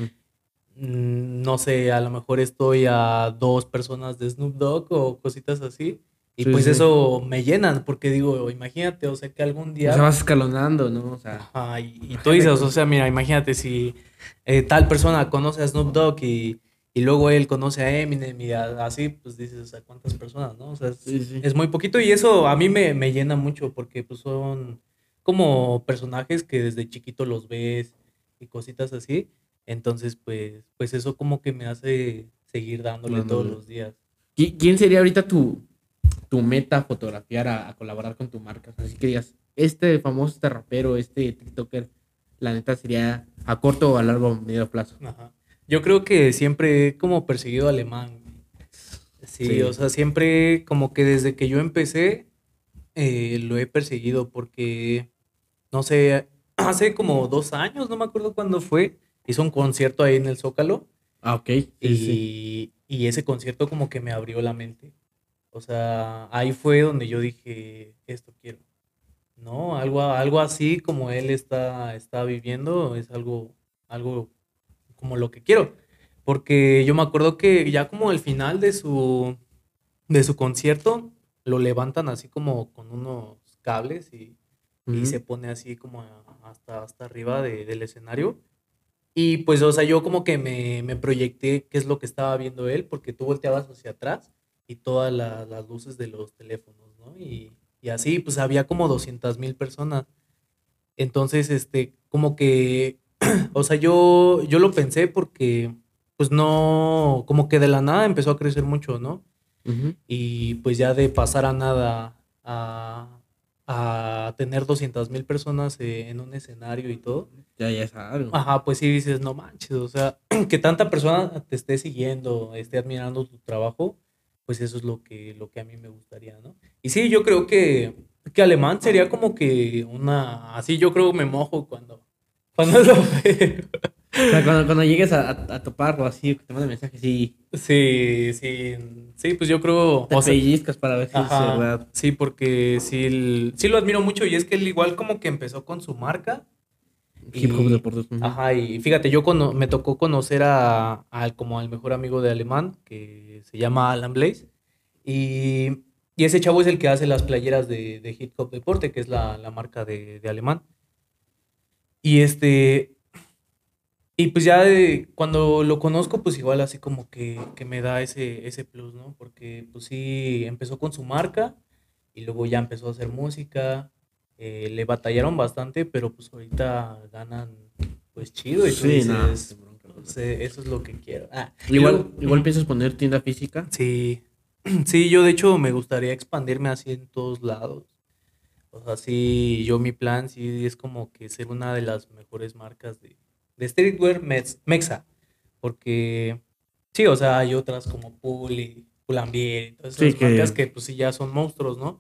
mm, no sé, a lo mejor estoy a dos personas de Snoop Dogg o cositas así. Y Sí, pues sí. eso me llenan, porque digo, imagínate, o sea, que algún O día... sea, vas escalonando, ¿no? O sea, Ajá, y, y tú dices, o sea, mira, imagínate si eh, tal persona conoce a Snoop Dogg y, y luego él conoce a Eminem y así, pues dices, o sea, ¿cuántas personas, no? O sea, es, Sí, sí. es muy poquito y eso a mí me, me llena mucho porque pues son como personajes que desde chiquito los ves y cositas así. Entonces, pues, pues eso como que me hace seguir dándole todos Dándole. los días. ¿Qui- ¿Quién sería ahorita tu, tu meta fotografiar a, a colaborar con tu marca? Así que digas, este famoso, este rapero, este TikToker, la neta sería a corto o a largo medio plazo. Ajá. Yo creo que siempre he como perseguido alemán. Sí, Sí. o sea, siempre como que desde que yo empecé eh, lo he perseguido porque, no sé, <clears throat> hace como dos años, no me acuerdo cuándo fue, hizo un concierto ahí en el Zócalo Ah, ok. Sí, y, sí. y ese concierto como que me abrió la mente. O sea, ahí fue donde yo dije, esto quiero. No, algo, algo así como él está, está viviendo es algo, algo como lo que quiero. Porque yo me acuerdo que ya como el final de su, de su concierto, lo levantan así como con unos cables y, y Ujú. se pone así como hasta, hasta arriba de- del escenario. Y pues, o sea, yo como que me, me proyecté qué es lo que estaba viendo él, porque tú volteabas hacia atrás y todas la- las luces de los teléfonos, ¿no? Y, y así, pues había como 200 mil personas. Entonces, este, como que, <clears throat> o sea, yo, yo lo pensé porque, pues no, como que de la nada empezó a crecer mucho, ¿no? Y pues ya de pasar a nada a, a tener 200 mil personas eh, en un escenario y todo. Ya, ya es algo. Ajá, pues sí dices, no manches, o sea, <clears throat> que tanta persona te esté siguiendo, esté admirando tu trabajo, pues eso es lo que, lo que a mí me gustaría, ¿no? Y sí, yo creo que, que alemán sería como que una, así yo creo me mojo cuando, <laughs> cuando lo veo. O sea, cuando, cuando llegues a, a, a toparlo así, que te manda mensaje, sí, Sí, sí, sí, pues yo creo, te o sea, pellizcas para ver si es verdad. sí, porque sí, el- sí lo admiro mucho y es que él igual como que empezó con su marca. Hip hop deportes. Ajá, y fíjate, yo cono- me tocó conocer a, como al mejor amigo de Alemán, que se llama Alan Blaze, y, y ese chavo es el que hace las playeras de, de Hip Hop Deporte, que es la, la marca de, de Alemán. Y este, y pues ya de- cuando lo conozco, pues igual así como que, que me da ese, ese plus, ¿no? Porque pues sí, empezó con su marca y luego ya empezó a hacer música. eh, le batallaron bastante, pero pues ahorita ganan pues chido y tú Sí, no, bronca, "Pues, eh, eso es lo que quiero. Ah, Igual, igual piensas poner tienda física. Sí, <clears throat> sí, yo de hecho me gustaría expandirme así en todos lados. O sea, sí, yo mi plan sí es como que ser una de las mejores marcas de, de streetwear mex- mexa. Porque, sí, o sea, hay otras como Puli, y todas esas que- marcas que pues sí ya son monstruos, ¿no?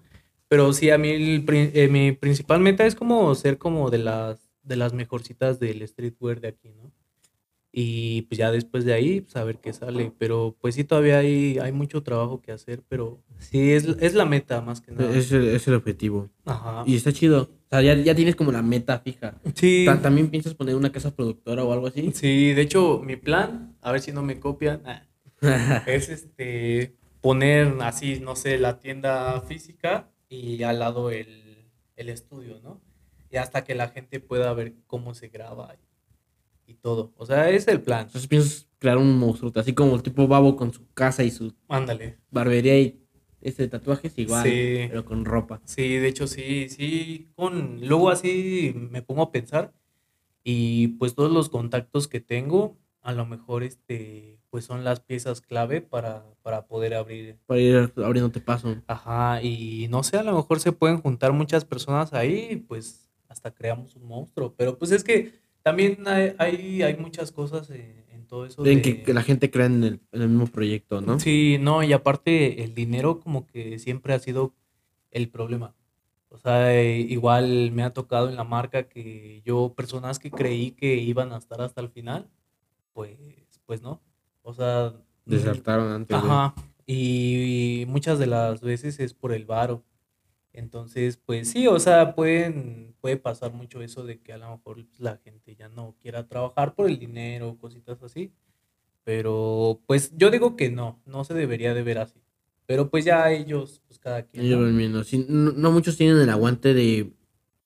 Pero sí, a mí el eh, mi principal meta es como ser como de las, de las mejorcitas del streetwear de aquí, ¿no? Y pues ya después de ahí, pues a ver qué sale. Pero pues sí, todavía hay, hay mucho trabajo que hacer, pero sí, es, es la meta más que nada. Es el, es el objetivo. Ajá. Y está chido. O sea, ya, ya tienes como la meta fija. Sí, Ta- ¿También piensas poner una casa productora o algo así? sí, de hecho, mi plan, a ver si no me copian, ah, <laughs> es este poner así, no sé, la tienda física y al lado el, el estudio, ¿no? Y hasta que la gente pueda ver cómo se graba y, todo. O sea, es el plan. Entonces piensas crear un monstruo, así como el tipo babo con su casa y su Ándale. barbería y este tatuajes igual, Sí. pero con ropa. Sí, de hecho sí, sí, con luego así me pongo a pensar y pues todos los contactos que tengo, a lo mejor este, pues son las piezas clave para, para poder abrir. Para ir abriéndote paso. Ajá, y no sé, a lo mejor se pueden juntar muchas personas ahí, y, pues hasta creamos un monstruo, pero pues es que también hay, hay, hay muchas cosas en, en todo eso En de- que, que la gente crea en el, en el mismo proyecto, ¿no? Sí, no, y aparte el dinero como que siempre ha sido el problema. O sea, eh, igual me ha tocado en la marca que yo, personas que creí que iban a estar hasta el final, pues, pues no. O sea, Desertaron antes. de- Ajá. Y, muchas de las veces es por el varo. Entonces, pues sí, o sea, pueden, puede pasar mucho eso de que a lo mejor la gente ya no quiera trabajar por el dinero, cositas así. Pero, pues yo digo que no, no se debería de ver así. Pero pues ya ellos, pues cada quien. Ellos ¿no? Sí, no, no muchos tienen el aguante de.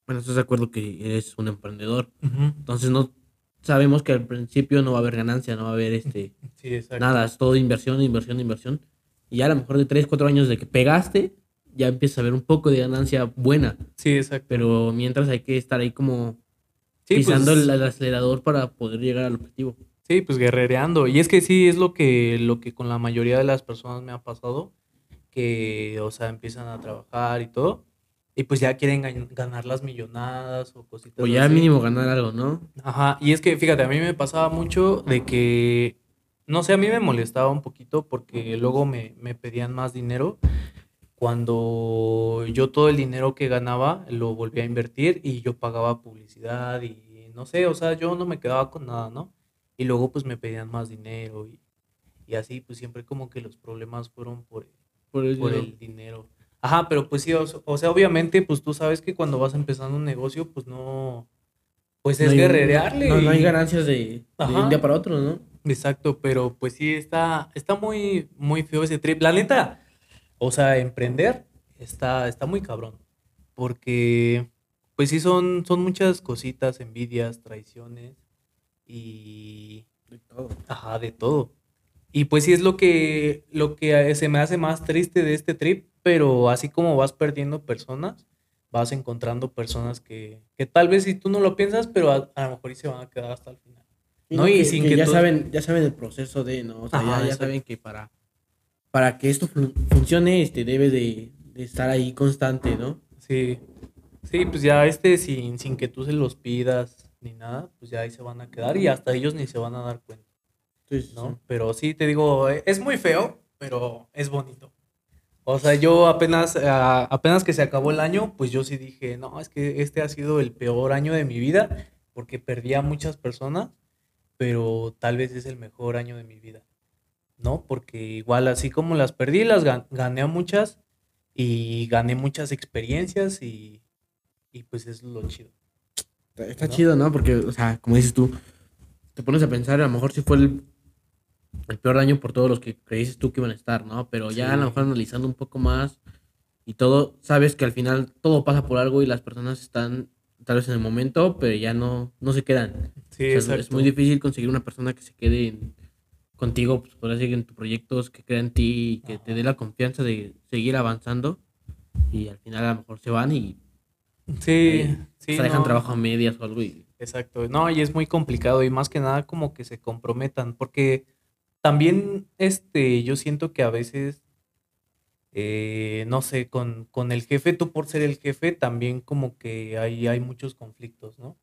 Bueno, estás de acuerdo que eres un emprendedor. Ujú. Entonces no sabemos que al principio no va a haber ganancia, no va a haber este <laughs> Sí, nada, es todo inversión, inversión, inversión. Y ya a lo mejor de 3, 4 años de que pegaste, ya empiezas a ver un poco de ganancia buena. Sí, exacto. Pero mientras hay que estar ahí como Sí, pisando pues, el, el acelerador para poder llegar al objetivo. Sí, pues guerrereando. Y es que sí, es lo que, lo que con la mayoría de las personas me ha pasado, que, o sea, empiezan a trabajar y todo, y pues ya quieren gan- ganar las millonadas o cositas O ya así. mínimo ganar algo, ¿no? Ajá, y es que fíjate, a mí me pasaba mucho de que, no sé, a mí me molestaba un poquito porque luego me, me pedían más dinero cuando yo todo el dinero que ganaba lo volvía a invertir y yo pagaba publicidad y no sé, o sea, yo no me quedaba con nada, ¿no? Y luego pues me pedían más dinero y, y así pues siempre como que los problemas fueron por, Por el por dinero. el dinero. Ajá, pero pues sí, o, o sea, obviamente pues tú sabes que cuando vas empezando un negocio pues no, pues es No hay- guerrerearle. No, no hay ganancias de, de un día para otro, ¿no? Exacto, pero pues sí está, está muy, muy feo ese trip. La neta, o sea, emprender está, está muy cabrón. Porque, pues sí, son, son muchas cositas, envidias, traiciones y, De todo. ajá, de todo. Y pues sí es lo que, lo que se me hace más triste de este trip, pero así como vas perdiendo personas, vas encontrando personas que, que tal vez si tú no lo piensas, pero a, a lo mejor y se van a quedar hasta el final. Y No, y sin que que ya saben, ya saben el proceso de, ¿no? O sea, Ajá, ya, saben que para, para que esto fun- funcione, este, debe de, de estar ahí constante, ¿no? Sí, sí, pues ya este sin, sin que tú se los pidas ni nada, pues ya ahí se van a quedar y hasta ellos ni se van a dar cuenta, Entonces, ¿no? Pero sí, te digo, eh, es muy feo, pero es bonito. O sea, yo apenas, apenas que se acabó el año, pues yo sí dije, no, es que este ha sido el peor año de mi vida porque perdí a muchas personas, pero tal vez es el mejor año de mi vida, ¿no? Porque igual así como las perdí, las gan- gané a muchas y gané muchas experiencias y, y pues es lo chido. Está, está ¿no? chido, ¿no? Porque, o sea, como dices tú, te pones a pensar, a lo mejor si fue el, el peor año por todos los que creíste tú que iban a estar, ¿no? Pero ya a lo Sí. mejor analizando un poco más y todo, sabes que al final todo pasa por algo y las personas están tal vez en el momento, pero ya no, no se quedan. Sí, O sea, es muy difícil conseguir una persona que se quede en- contigo, pues podrás seguir en tus proyectos, que crea en ti y que te dé la confianza de seguir avanzando. Y al final a lo mejor se van y Sí, eh, sí, se dejan no, trabajo a medias o algo. Y, Exacto. No, y es muy complicado y más que nada como que se comprometan, porque también este, yo siento que a veces, eh, no sé, con, con el jefe, tú por ser el jefe, también como que hay, hay muchos conflictos, ¿no?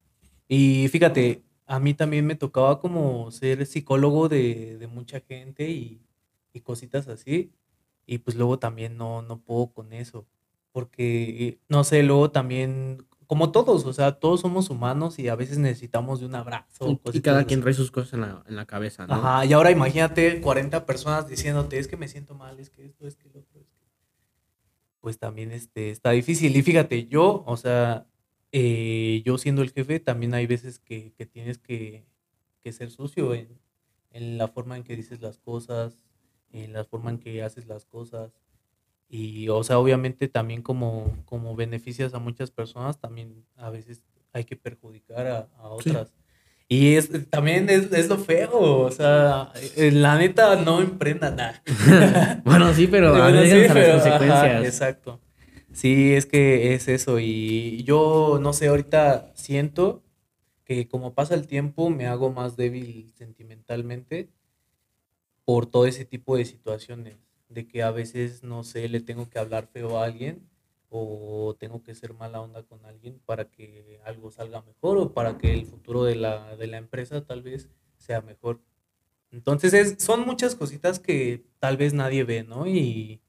Y fíjate, a mí también me tocaba como ser psicólogo de, de mucha gente y, y cositas así, y pues luego también no, no puedo con eso, porque, no sé, luego también, como todos, o sea, todos somos humanos y a veces necesitamos de un abrazo. y- y cada quien trae sus cosas en la, en la cabeza, ¿no? Ajá, y ahora imagínate 40 personas diciéndote, es que me siento mal, es que esto, es que lo otro, es que... Pues también este, está difícil. Y fíjate, yo, o sea, eh, yo siendo el jefe, también hay veces que, que tienes que, que ser sucio en, en la forma en que dices las cosas, en la forma en que haces las cosas. Y, o sea, obviamente también como, como beneficias a muchas personas, también a veces hay que perjudicar a, a Sí. otras. Y es, también es, es lo feo, o sea, eh, la neta no emprendan nada. <laughs> bueno, sí, pero <laughs> Bueno, sí, a pero, las ajá, consecuencias. exacto. Sí, es que es eso. Y yo, no sé, ahorita siento que como pasa el tiempo me hago más débil sentimentalmente por todo ese tipo de situaciones. De que a veces, no sé, le tengo que hablar feo a alguien o tengo que ser mala onda con alguien para que algo salga mejor o para que el futuro de la, de la empresa tal vez sea mejor. Entonces es, son muchas cositas que tal vez nadie ve, ¿no? Y,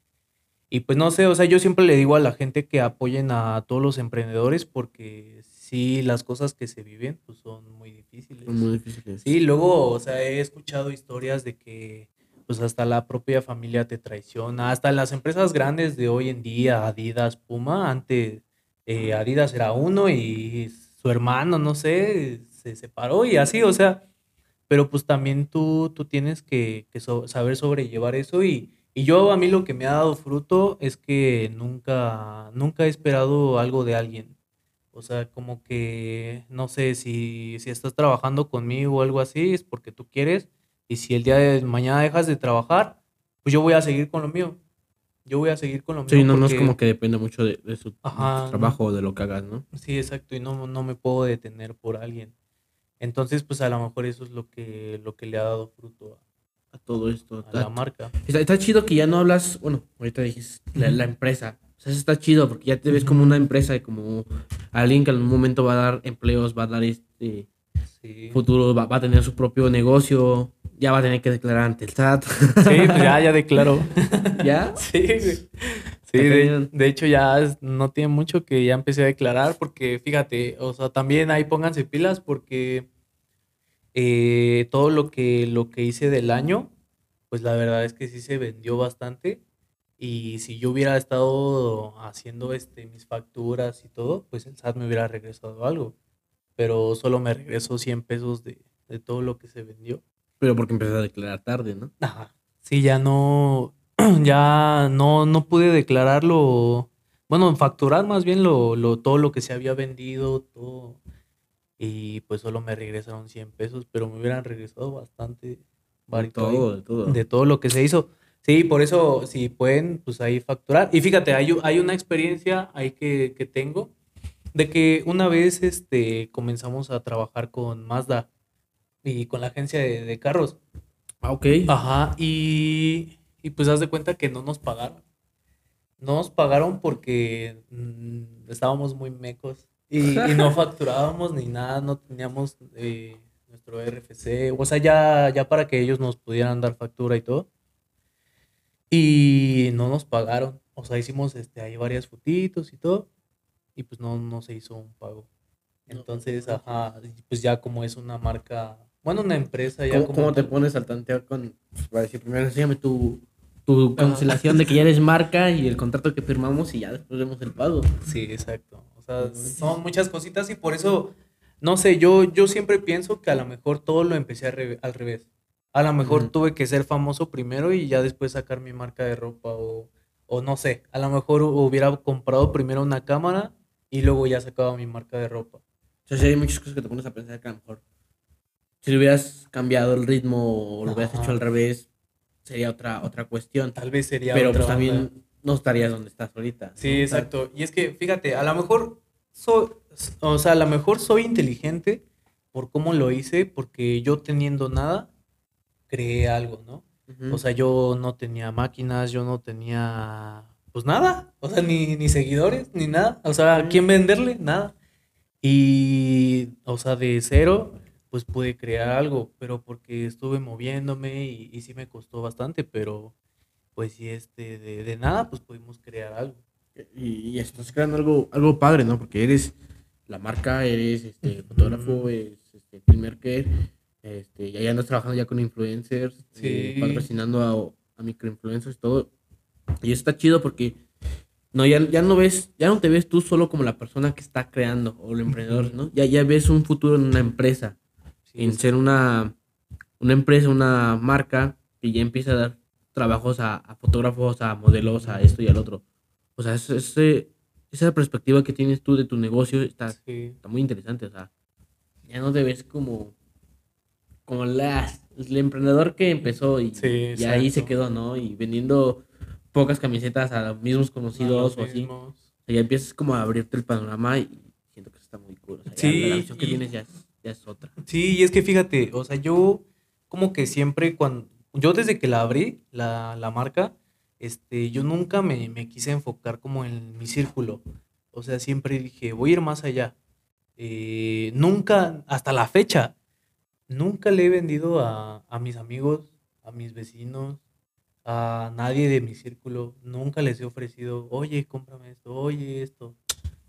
y pues no sé, o sea, yo siempre le digo a la gente que apoyen a todos los emprendedores porque sí, las cosas que se viven pues son muy difíciles. Son muy difíciles. Sí, luego, o sea, he escuchado historias de que pues hasta la propia familia te traiciona, hasta las empresas grandes de hoy en día, Adidas, Puma, antes eh, Adidas era uno y su hermano, no sé, se separó y así, o sea, pero pues también tú, tú tienes que, que so- saber sobrellevar eso y, y yo a mí lo que me ha dado fruto es que nunca, nunca he esperado algo de alguien. O sea, como que, no sé, si, si estás trabajando conmigo o algo así, es porque tú quieres. Y si el día de mañana dejas de trabajar, pues yo voy a seguir con lo mío. Yo voy a seguir con lo mío. Sí, no, no es como que depende mucho de, de su, de trabajo o de lo que hagas, ¿no? Sí, exacto, y no, no me puedo detener por alguien. Entonces, pues a lo mejor eso es lo que, lo que le ha dado fruto a todo esto. a la marca. Está, está chido que ya no hablas, bueno, ahorita dijiste, la, la empresa. O sea, eso está chido porque ya te ves como una empresa y como alguien que en algún momento va a dar empleos, va a dar este Sí. futuro, va, va a tener su propio negocio, ya va a tener que declarar ante el SAT. Sí, pues ya, ya declaró. <laughs> ¿Ya? Sí. Sí, de, hecho ya no tiene mucho que ya empecé a declarar porque fíjate, o sea, también ahí pónganse pilas porque eh, todo lo que, lo que hice del año, pues la verdad es que sí se vendió bastante y si yo hubiera estado haciendo este, mis facturas y todo, pues el SAT me hubiera regresado algo, pero solo me regresó 100 pesos de, de todo lo que se vendió. Pero porque empecé a declarar tarde, ¿no? Ajá. Sí, ya no, <clears throat> ya no, no pude declararlo, bueno, facturar más bien lo, lo, todo lo que se había vendido, todo, y pues solo me regresaron 100 pesos, pero me hubieran regresado bastante De todo, de todo. de todo lo que se hizo. Sí, por eso, si pueden, pues ahí facturar. Y fíjate, hay, hay una experiencia ahí que, que tengo, de que una vez este, comenzamos a trabajar con Mazda y con la agencia de, de carros. Ah, ok. Ajá, y, y pues haz de cuenta que no nos pagaron. No nos pagaron porque mm, estábamos muy mecos y, y no facturábamos ni nada, no teníamos eh, nuestro RFC, o sea, ya, ya para que ellos nos pudieran dar factura y todo. Y no nos pagaron, o sea, hicimos este, ahí varias fotitos y todo, y pues no, no se hizo un pago. No, Entonces, no ajá, pues ya como es una marca, bueno, una empresa ya ¿Cómo, como cómo te pones al tantear con... pues, Para decir, primero enséñame tu, tu cancelación de que ya eres marca y el contrato que firmamos y ya después vemos el pago. Sí, exacto. Sea, son muchas cositas y por eso, no sé, yo, yo siempre pienso que a lo mejor todo lo empecé al revés. A lo mejor Ujú. tuve que ser famoso primero y ya después sacar mi marca de ropa o, o no sé, a lo mejor hubiera comprado primero una cámara y luego ya sacaba mi marca de ropa. O sea, sí hay muchas cosas que te pones a pensar que a lo mejor si le hubieras cambiado el ritmo o lo hubieras Ajá. hecho al revés, sería otra, otra cuestión. Tal vez sería Pero otra pues onda. también no estarías donde estás ahorita. Sí, exacto. Y es que, fíjate, a lo mejor soy, o sea, a lo mejor soy inteligente por cómo lo hice, porque yo teniendo nada, creé algo, ¿no? O sea, yo no tenía máquinas, yo no tenía, pues nada, o sea, ni, ni seguidores, ni nada. O sea, ¿a quién venderle? Nada. Y, o sea, de cero, pues pude crear algo, pero porque estuve moviéndome y, y sí me costó bastante, pero pues sí, este, de, de nada, pues pudimos crear algo. y, y estás creando algo, algo padre, ¿no? Porque eres la marca, eres este fotógrafo, eres este filmmaker, este, y ahí andas trabajando ya con influencers, eh, Sí. patrocinando a, a microinfluencers y todo. Y eso está chido porque no, ya, ya no ves, ya no te ves tú solo como la persona que está creando o el emprendedor. ¿no? Ya, ya ves un futuro en una empresa, Sí, en es- ser una, una empresa, una marca que ya empieza a dar trabajos a, a fotógrafos, a modelos, a esto y al otro. O sea, es- ese- esa perspectiva que tienes tú de tu negocio está, sí. está muy interesante. O sea, ya no te ves como, como las, el emprendedor que empezó y, Sí, y ahí se quedó, ¿no? Y vendiendo pocas camisetas a los mismos conocidos los o así. mismos. O sea, ya empiezas como a abrirte el panorama y siento que eso está muy cool. O sea, ya Sí, la visión que y- tienes ya es, ya es otra. Sí, y es que fíjate, o sea, yo como que siempre cuando, yo desde que la abrí, la, la marca, este, yo nunca me, me quise enfocar como en mi círculo. O sea, siempre dije, voy a ir más allá. Eh, nunca, hasta la fecha, nunca le he vendido a, a mis amigos, a mis vecinos, a nadie de mi círculo. Nunca les he ofrecido, oye, cómprame esto, oye, esto.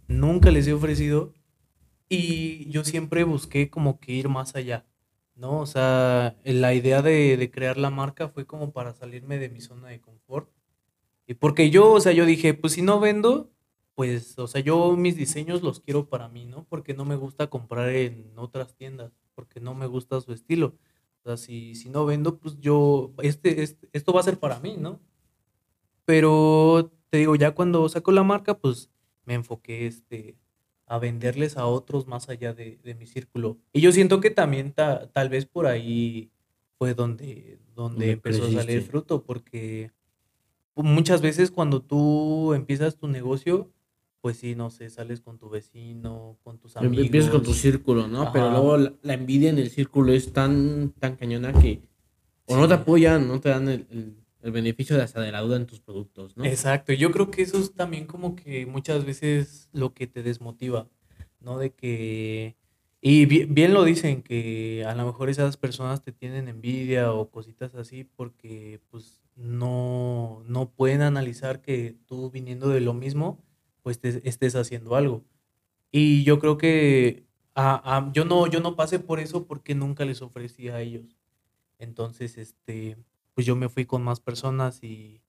Nunca les he ofrecido. Y yo siempre busqué como que ir más allá, ¿no? O sea, la idea de, de crear la marca fue como para salirme de mi zona de confort. Y porque yo, o sea, yo dije, pues si no vendo, pues, o sea, yo mis diseños los quiero para mí, ¿no? Porque no me gusta comprar en otras tiendas, porque no me gusta su estilo. O sea, si, si no vendo, pues yo, este, este, esto va a ser para mí, ¿no? Pero te digo, ya cuando saco la marca, pues me enfoqué este, a venderles a otros más allá de, de mi círculo. Y yo siento que también ta- tal vez por ahí fue donde, donde empezó a salir fruto, porque muchas veces cuando tú empiezas tu negocio, pues sí, no sé, sales con tu vecino, con tus Em- Empiezas con tu amigos. círculo, ¿no? Pero luego la, la envidia en el círculo es tan, tan cañona que O no te apoyan, no te dan el, el- el beneficio de hasta de la duda en tus productos, ¿no? Exacto, yo creo que eso es también como que muchas veces lo que te desmotiva, ¿no? De que, y bi- bien, lo dicen, que a lo mejor esas personas te tienen envidia o cositas así porque pues no, no pueden analizar que tú viniendo de lo mismo, pues te estés haciendo algo. Y yo creo que a- a- yo no, yo no pasé por eso porque nunca les ofrecí a ellos. Entonces, este, pues yo me fui con más personas y,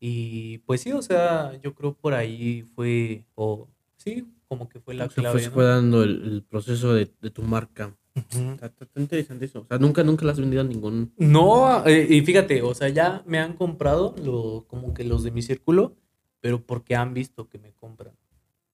y pues sí, o sea, yo creo por ahí fue, o sí, como que fue la se fue, clave, se ¿no? fue dando el, el proceso de, de tu marca. Ujú. Está, está- está interesante eso. O sea, nunca, nunca le has vendido a ningún. No, eh, y fíjate, o sea, ya me han comprado lo, como que los de mi círculo, pero porque han visto que me compran.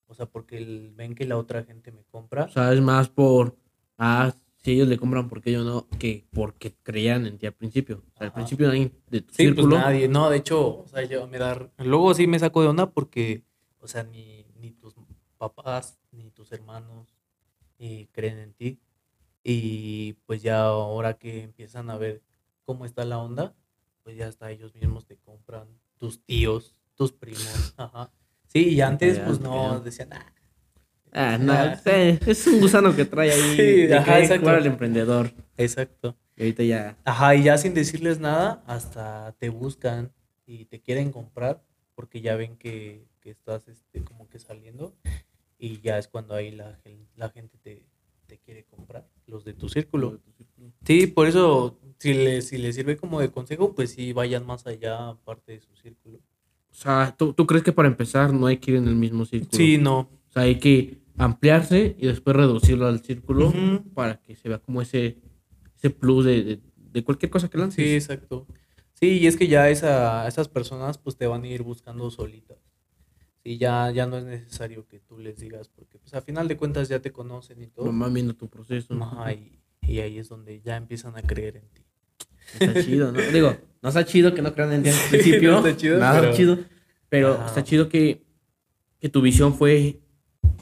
O sea, porque el- ven que la otra gente me compra. O sea, es más por. Ah, si ellos le compran, ¿por qué yo no? Que porque creían en ti al principio. O sea, al principio nadie de tu Sí, pues círculo. nadie, no, de hecho, o sea, yo me da, luego sí me saco de onda porque, o sea, ni, ni tus papás, ni tus hermanos eh, creen en ti. Y pues ya ahora que empiezan a ver cómo está la onda, pues ya hasta ellos mismos te compran, tus tíos, tus primos, <laughs> ajá. Sí, y antes pues no, decían, ah, Ah, <laughs> no, Ah. es un gusano que trae ahí. <laughs> Sí, de ajá, exacto. al emprendedor. exacto. Y ahorita ya. Ajá, y ya sin decirles nada, hasta te buscan y te quieren comprar porque ya ven que, que estás este, como que saliendo y ya es cuando ahí la, la gente te, te quiere comprar, los de tu círculo. Sí, por eso, si les, si les sirve como de consejo, pues sí, vayan más allá aparte de su círculo. O sea, ¿tú, tú crees que para empezar no hay que ir en el mismo círculo? Sí, no. O sea, hay que ampliarse y después reducirlo al círculo Ujú. para que se vea como ese, ese plus de, de, de cualquier cosa que lances. Sí, exacto. Sí, y es que ya esa, esas personas pues te van a ir buscando solitas. Sí, ya, ya no es necesario que tú les digas, porque pues a final de cuentas ya te conocen y todo. Mamá viendo tu proceso. Ajá, y, y ahí es donde ya empiezan a creer en ti. Está chido, ¿no? <laughs> Digo, no está chido que no crean en ti al Sí, principio. no está chido, nada pero- chido. Pero Ajá. está chido que, que tu visión fue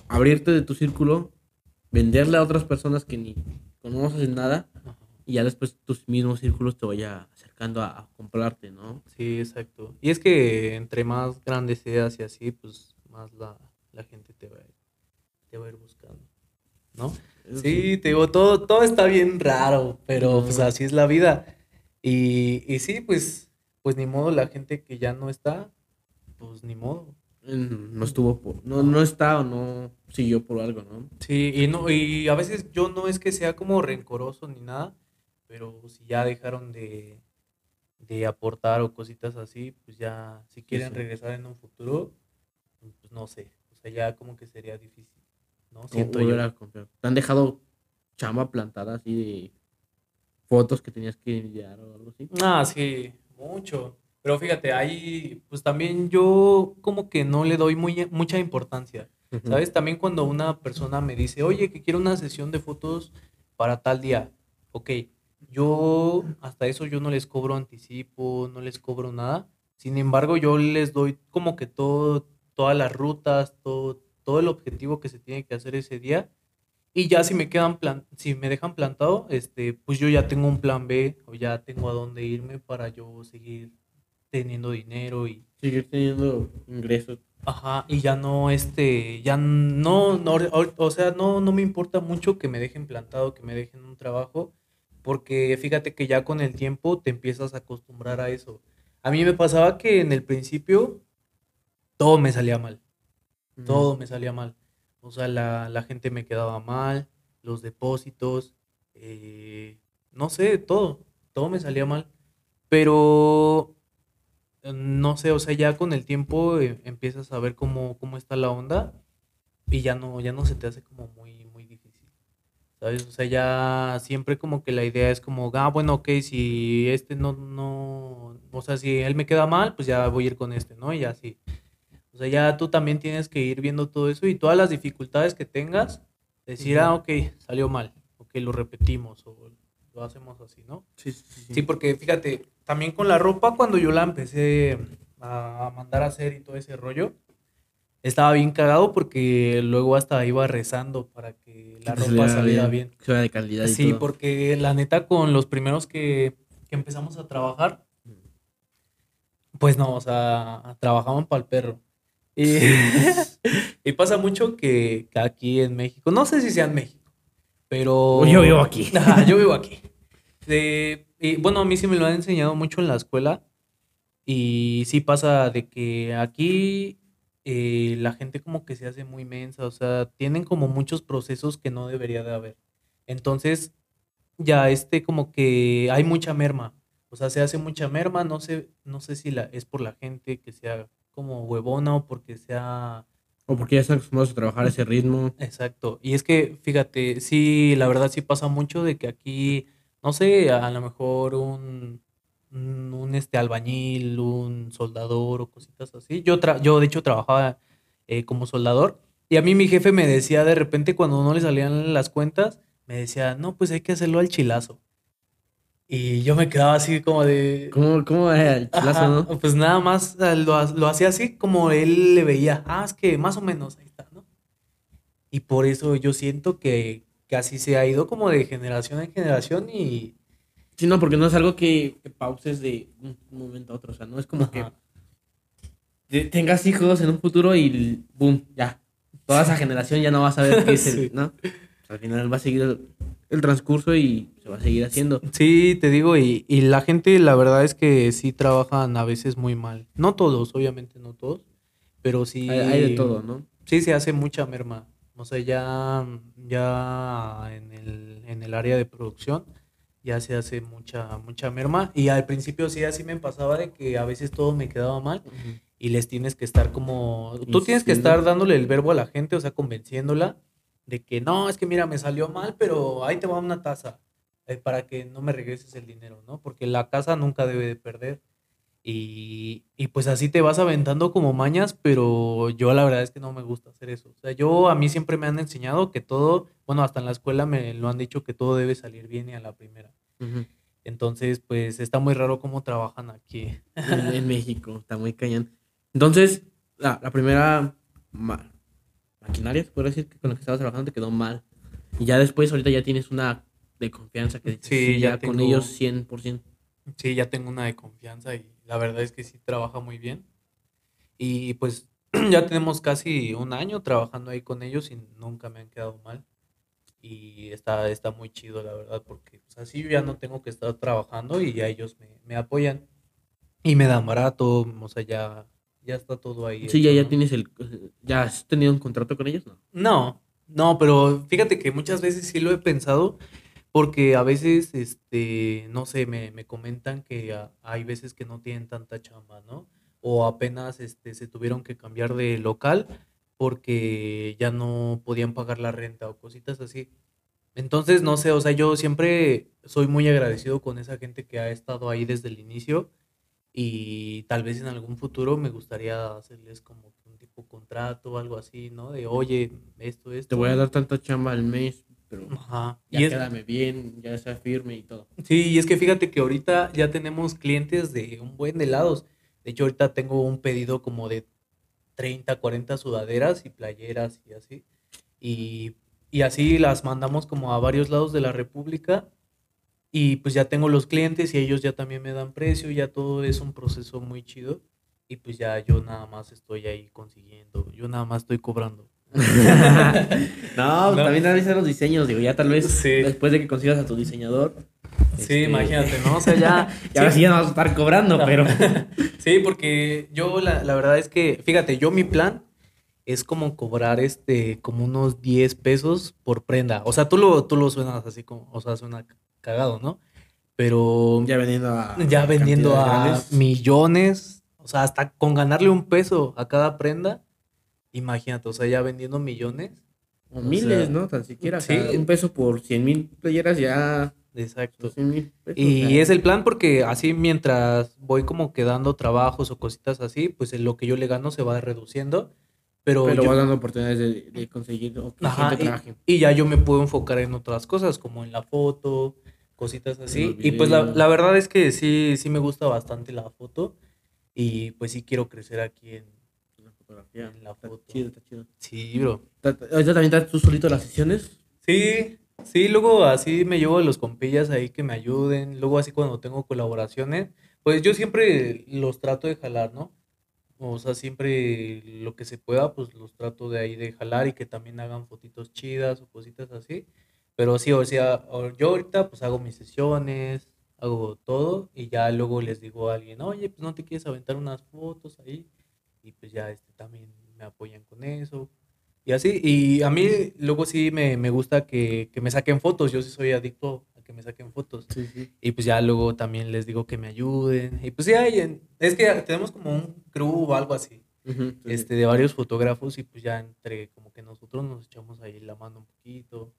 abrirte de tu círculo, venderle a otras personas que ni conoces nada Ajá. y ya después tus mismos círculos te vaya acercando a, a comprarte, ¿no? Sí, exacto. Y es que entre más grande seas y así, pues más la, la gente te va, a ir- te va a ir buscando. ¿No? Eso Sí, te digo, todo, todo está bien raro, pero pues así es la vida. Y, y sí, pues, pues ni modo, la gente que ya no está, pues ni modo. No estuvo por, no, no está o no siguió por algo, ¿no? Sí, y no, y a veces yo no es que sea como rencoroso ni nada, pero si ya dejaron de, de aportar o cositas así, pues ya si quieren sí. regresar en un futuro, pues no sé, o sea, ya como que sería difícil, ¿no? Siento yo. a. Te han dejado chamba plantada así de fotos que tenías que enviar o algo así. Ah, sí, mucho. Pero fíjate, ahí pues también yo como que no le doy muy, mucha importancia. ¿Sabes? También cuando una persona me dice, oye, que quiero una sesión de fotos para tal día. Ok, yo hasta eso yo no les cobro anticipo, no les cobro nada. Sin embargo, yo les doy como que todo, todas las rutas, todo, todo el objetivo que se tiene que hacer ese día. Y ya si me quedan plan, si me dejan plantado, este, pues yo ya tengo un plan B o ya tengo a dónde irme para yo seguir teniendo dinero y, Seguir teniendo ingresos. Ajá, y ya no, este, ya no, no, o, sea, no, no me importa mucho que me dejen plantado, que me dejen un trabajo, porque fíjate que ya con el tiempo te empiezas a acostumbrar a eso. A mí me pasaba que en el principio todo me salía mal, todo me salía mal. O sea, la, la gente me quedaba mal, los depósitos, eh, no sé, todo, todo me salía mal. Pero no sé, o sea, ya con el tiempo eh, empiezas a ver cómo, cómo está la onda y ya no, ya no se te hace como muy, muy difícil. ¿Sabes? O sea, ya siempre como que la idea es como, ah, bueno, ok, si este no, no, o sea, si él me queda mal, pues ya voy a ir con este, ¿no? Y así. O sea, ya tú también tienes que ir viendo todo eso y todas las dificultades que tengas, decir, ah, ok, salió mal, ok, lo repetimos o lo hacemos así, ¿no? Sí, sí, sí. Sí, porque fíjate, también con la ropa, cuando yo la empecé a mandar a hacer y todo ese rollo, estaba bien cagado porque luego hasta iba rezando para que la Que ropa saliera bien. Que sea de calidad y Sí, todo. porque la neta con los primeros que, que empezamos a trabajar, pues no, o sea, trabajaban para el perro. Y, <laughs> y pasa mucho que, que aquí en México, no sé si sea en México, pero... Yo vivo aquí. <laughs> Yo vivo aquí. De- y bueno, a mí sí me lo han enseñado mucho en la escuela. Y sí pasa de que aquí eh, la gente como que se hace muy mensa, o sea, tienen como muchos procesos que no debería de haber. Entonces, ya este como que hay mucha merma, o sea, se hace mucha merma, no sé, no sé si la, es por la gente que sea como huevona o porque sea O porque ya están acostumbrados a trabajar a ese ritmo. Exacto. Y es que, fíjate, sí, la verdad sí pasa mucho de que aquí, no sé, a lo mejor un, un, este albañil, un soldador o cositas así. Yo, tra- yo de hecho trabajaba eh, como soldador y a mí mi jefe me decía de repente cuando no le salían las cuentas, me decía, no, pues hay que hacerlo al chilazo. Y yo me quedaba así como de... ¿Cómo, cómo era el chilazo, Ajá, no? pues nada más lo, lo hacía así como él le veía. Ah, es que más o menos ahí está, ¿no? Y por eso yo siento que, que así se ha ido como de generación en generación y... Sí, no, porque no es algo que, que pauses de un momento a otro. O sea, no es como que Ajá. te- tengas hijos en un futuro y boom, ya. Toda esa generación ya no va a saber qué es el, <laughs> Sí. ¿no? Al final va a seguir el, el transcurso y se va a seguir haciendo. Sí, te digo, y, y la gente la verdad es que sí trabajan a veces muy mal. No todos, obviamente no todos, pero sí... Hay, hay de todo, ¿no? Sí, se hace mucha merma. O sea, ya, ya en el, en el área de producción ya se hace mucha, mucha merma. Y al principio sí, así me pasaba de que a veces todo me quedaba mal y les tienes que estar como... Tú tienes que estar dándole el verbo a la gente, o sea, convenciéndola de que no, es que mira, me salió mal, pero ahí te va una taza eh, para que no me regreses el dinero, ¿no? Porque la casa nunca debe de perder. Y, y pues así te vas aventando como mañas, pero yo la verdad es que no me gusta hacer eso. O sea, yo a mí siempre me han enseñado que todo, bueno, hasta en la escuela me lo han dicho que todo debe salir bien y a la primera. Entonces, pues está muy raro cómo trabajan aquí. En, en <laughs> México, está muy cañón. Entonces, la, la primera ma- maquinaria, se puede decir, que con la que estabas trabajando te quedó mal. Y ya después, ahorita ya tienes una de confianza que dices, Sí, sí, ya ya con ellos 100%. Sí, ya tengo una de confianza y la verdad es que sí trabaja muy bien. Y pues <clears throat> ya tenemos casi un año trabajando ahí con ellos y nunca me han quedado mal. Y está, está muy chido, la verdad, porque pues, así yo ya no tengo que estar trabajando y ya ellos me, me apoyan. Y me dan barato, o sea, ya, ya está todo ahí. Sí, ya, ya ¿no? tienes el... ¿Ya has tenido un contrato con ellos? No. No, no, pero fíjate que muchas veces sí lo he pensado porque a veces, este, no sé, me, me comentan que a- hay veces que no tienen tanta chamba, ¿no? O apenas, este, se tuvieron que cambiar de local porque ya no podían pagar la renta o cositas así. Entonces, no sé, o sea, yo siempre soy muy agradecido con esa gente que ha estado ahí desde el inicio y tal vez en algún futuro me gustaría hacerles como que un tipo contrato o algo así, ¿no? De, oye, esto, esto. Te voy a dar tanta chamba al mes, pero Ajá. ya Y es- quédame bien, ya sea firme y todo. sí, y es que fíjate que ahorita ya tenemos clientes de un buen de lados. De hecho, ahorita tengo un pedido como de 30, 40 sudaderas y playeras y así. Y, y así las mandamos como a varios lados de la República. Y pues ya tengo los clientes y ellos ya también me dan precio, ya todo es un proceso muy chido. Y pues ya yo nada más estoy ahí consiguiendo, yo nada más estoy cobrando. <laughs> no, No. también analizar los diseños, digo, ya tal vez Sí. después de que consigas a tu diseñador. Sí, este, imagínate, ¿no? O sea, ya... <laughs> Y ahora sí ya no vas a estar cobrando, pero... <laughs> Sí, porque yo la, la verdad es que, fíjate, yo mi plan es como cobrar este, como unos 10 pesos por prenda. O sea, tú lo, tú lo suenas así como, o sea, suena cagado, ¿no? Pero ya vendiendo a... ya vendiendo a millones, o sea, hasta con ganarle un peso a cada prenda, imagínate, o sea, ya vendiendo millones. O miles, sea, ¿no? Tan siquiera. sí. Un peso por 100 mil playeras ya... Exacto. 100 mil pesos. Y o sea, es el plan porque así mientras voy como quedando trabajos o cositas así, pues lo que yo le gano se va reduciendo. Pero, Pero yo- vas dando oportunidades de, de conseguir o que Ajá, gente y- trabaje. y, ya yo me puedo enfocar en otras cosas, como en la foto, cositas así. Y pues la, la verdad es que sí, sí me gusta bastante la foto. Y pues sí quiero crecer aquí en... Fotografía. En la Está foto. chido, está chido. Sí, bro. Ta- ta- ¿Ahorita también estás tú solito las sesiones? Sí, Sí, luego así me llevo a los compillas ahí que me ayuden. Luego así cuando tengo colaboraciones, pues yo siempre los trato de jalar, ¿no? O sea, siempre lo que se pueda, pues los trato de ahí de jalar y que también hagan fotitos chidas o cositas así. Pero sí, o sea, yo ahorita pues hago mis sesiones, hago todo y ya luego les digo a alguien, oye, pues no te quieres aventar unas fotos ahí y pues ya este también me apoyan con eso. Y así, y a mí luego sí me, me gusta que, que me saquen fotos, yo sí soy adicto a que me saquen fotos. Sí, sí. Y pues ya luego también les digo que me ayuden. Y pues sí, hay en- es que tenemos como un crew o algo así, Ujú, sí, sí. este, de varios fotógrafos y pues ya entre como que nosotros nos echamos ahí la mano un poquito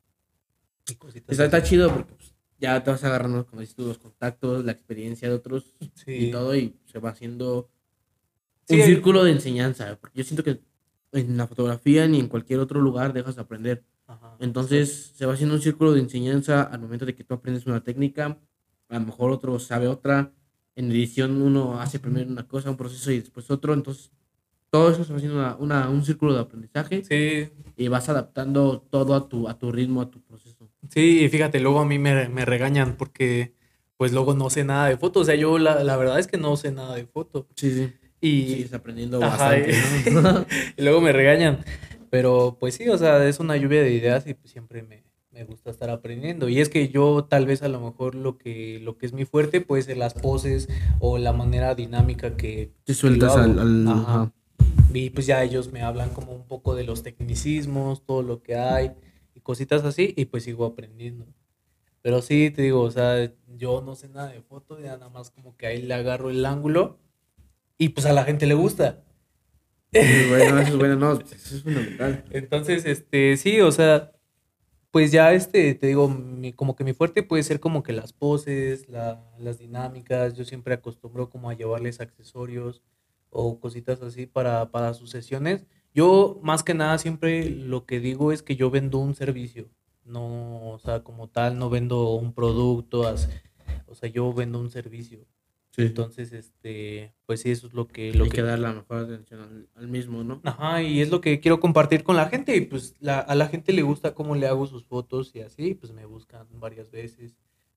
y cositas Está, está chido porque pues, ya te vas agarrando, como dices tú, los contactos, la experiencia de otros y Sí, todo, y se va haciendo Sí, un el- círculo de enseñanza. Porque yo siento que en la fotografía ni en cualquier otro lugar dejas de aprender. ajá, Entonces se va haciendo un círculo de enseñanza al momento de que tú aprendes una técnica, a lo mejor otro sabe otra. En edición uno hace primero una cosa, un proceso y después otro. Entonces todo eso se va haciendo una, una- un círculo de aprendizaje Sí, y vas adaptando todo a tu, a tu ritmo, a tu proceso. sí, y fíjate, luego a mí me, me regañan porque pues luego no sé nada de foto. O sea, yo la, la verdad es que no sé nada de foto. Sí, sí. Y, Sigues aprendiendo Ajá, bastante, y- ¿no? <laughs> y luego me regañan. Pero pues sí, o sea, es una lluvia de ideas y pues siempre me, me gusta estar aprendiendo. Y es que yo tal vez a lo mejor lo que, lo que es mi fuerte puede ser las poses o la manera dinámica que, Te sueltas al... al- Ajá. ajá. Y pues ya ellos me hablan como un poco de los tecnicismos, todo lo que hay y cositas así y pues sigo aprendiendo. Pero sí, te digo, o sea, yo no sé nada de foto, ya nada más como que ahí le agarro el ángulo y pues a la gente le gusta. Bueno, eso es bueno, no, <laughs> eso es fundamental. Entonces, este, sí, o sea, pues ya este, te digo, mi- como que mi fuerte puede ser como que las poses, la- las dinámicas, yo siempre acostumbro como a llevarles accesorios o cositas así para, para sus sesiones. Yo, más que nada, siempre lo que digo es que yo vendo un servicio, no, o sea, como tal, no vendo un producto, o sea, yo vendo un servicio. Sí. Entonces, este, pues sí, eso es lo que, lo Hay que que dar la mejor atención al, al mismo, ¿no? Ajá, y es lo que quiero compartir con la gente. Y pues la- a la gente le gusta cómo le hago sus fotos y así, pues me buscan varias veces.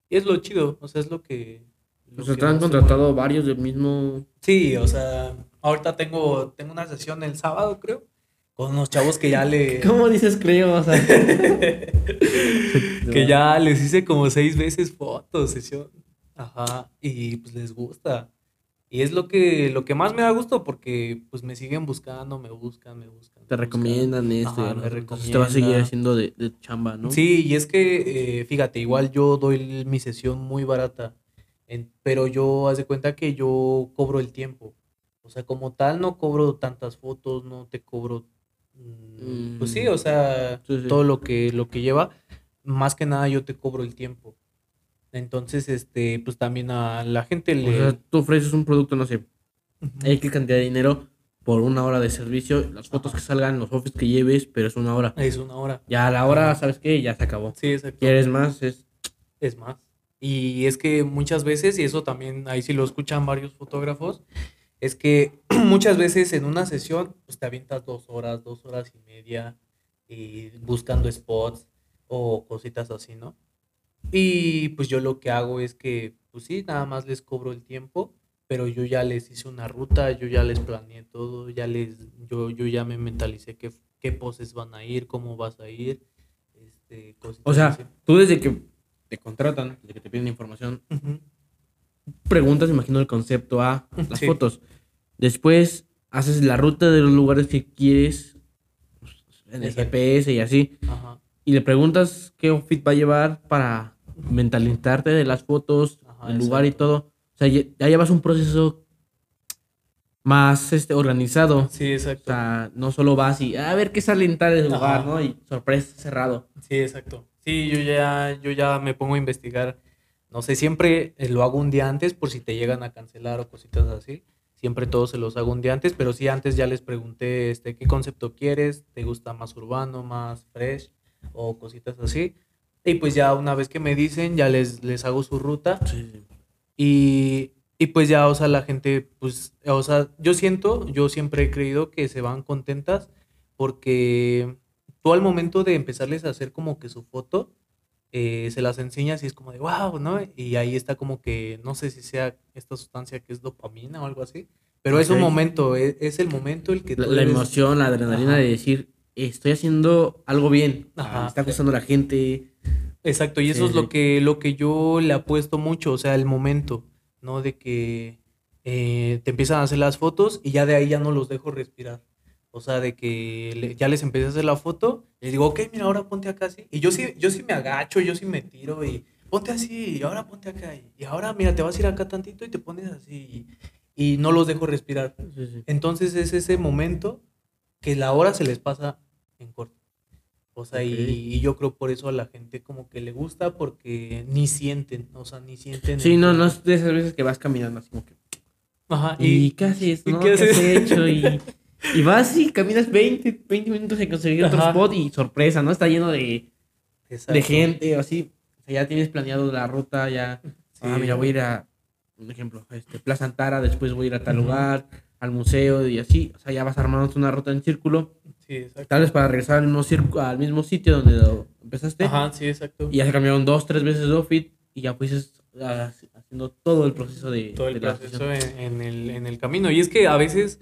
Y es lo chido, o sea, es lo que... lo O sea, que te han contratado varios del mismo... Sí, o sea, ahorita tengo, tengo una sesión el sábado, creo, con unos chavos que ya le... <laughs> ¿Cómo dices creo? O sea, <laughs> <laughs> que ya les hice como seis veces fotos, sesión. Ajá, y pues les gusta. Y es lo que, lo que más me da gusto porque pues me siguen buscando, me buscan, me buscan. te me buscan. recomiendan esto. Ajá, ¿no? me Entonces te va a seguir haciendo de, de chamba, ¿no? Sí, y es que, eh, fíjate, igual yo doy mi sesión muy barata, en- pero yo haz de cuenta que yo cobro el tiempo. O sea, como tal, no cobro tantas fotos, no te cobro, mm, pues sí, Mm. o sea, Sí, sí. todo lo que, lo que lleva, más que nada yo te cobro el tiempo. Entonces, este, pues también a la gente O le... sea, tú ofreces un producto, no sé, Ujú. X cantidad de dinero por una hora de servicio, las fotos Ajá. que salgan, los offers que lleves, pero es una hora. Es una hora. Ya a la hora, ¿sabes qué? Ya se acabó. Sí, exacto. ¿Quieres más? Es... Es más. Y es que muchas veces, y eso también ahí sí lo escuchan varios fotógrafos, es que <clears throat> muchas veces en una sesión, pues te avientas dos horas, dos horas y media, y buscando spots o cositas así, ¿no? Y pues yo lo que hago es que, pues sí, nada más les cobro el tiempo, pero yo ya les hice una ruta, yo ya les planeé todo, ya les, yo, yo ya me mentalicé qué, qué poses van a ir, cómo vas a ir, este, O así. sea, tú desde que te contratan, desde que te piden información, preguntas, imagino el concepto A, <laughs> las Sí. fotos. Después haces la ruta de los lugares que quieres pues, en el Exacto. GPS y así. Ajá. Y le preguntas qué outfit va a llevar para mentalizarte de las fotos, Ajá, el lugar y exacto. todo. O sea, ya, llevas un proceso más este, organizado. Sí, O exacto. sea, no solo vas y a ver qué sale en tal lugar. ¿no? Y sorpresa, cerrado. Sí, exacto. Sí, yo ya, yo ya me pongo a investigar. No sé, siempre eh, lo hago un día antes por si te llegan a cancelar o cositas así. Siempre todos se los hago un día antes, pero sí antes ya les pregunté este, qué concepto quieres, te gusta más urbano, más fresh o cositas así. Y pues ya una vez que me dicen, ya les, les hago su ruta Sí. y, y pues ya, o sea, la gente, pues, o sea, yo siento, yo siempre he creído que se van contentas porque tú al momento de empezarles a hacer como que su foto, eh, se las enseñas y es como de wow, ¿no? Y ahí está como que, no sé si sea esta sustancia que es dopamina o algo así, pero es un momento, es, es el momento el que La, tú la eres- emoción, la adrenalina Ajá. de decir, estoy haciendo algo bien. Ajá. Me está gustando la gente. Exacto, y eso Sí, es lo que, lo que yo le apuesto mucho, o sea, el momento, ¿no? De que eh, te empiezan a hacer las fotos y ya de ahí ya no los dejo respirar. O sea, de que le- ya les empecé a hacer la foto, les digo, ok, mira, ahora ponte acá así. Y yo sí, yo sí me agacho, yo sí me tiro y ponte así, y ahora ponte acá. Y, y ahora, mira, te vas a ir acá tantito y te pones así. Y, y no los dejo respirar. Sí, sí. Entonces es ese momento que la hora se les pasa en corto. O sea, y- yo creo por eso a la gente como que le gusta porque ni sienten, o sea, ni sienten. Sí, el no, no es de esas veces que vas caminando así como que. Ajá, ¿Y, y, qué haces? ¿y no? qué has hecho? Y, y vas y caminas 20, 20 minutos en conseguir otro spot y sorpresa, ¿no? Está lleno de, de gente o así. O sea, ya tienes planeado la ruta, ya. Ah, mira, voy a ir a, un ejemplo, este, Plaza Antara, después voy a ir a tal lugar, al museo y así. O sea, ya vas armando una ruta en círculo. Sí, exacto. Tal vez para regresar al mismo, circo, al mismo sitio donde empezaste. Ajá, sí, exacto. Y ya se cambiaron dos, tres veces de outfit y ya fuiste ah, haciendo todo el proceso de, todo el de proceso en, en el, en el camino. Y es que a veces,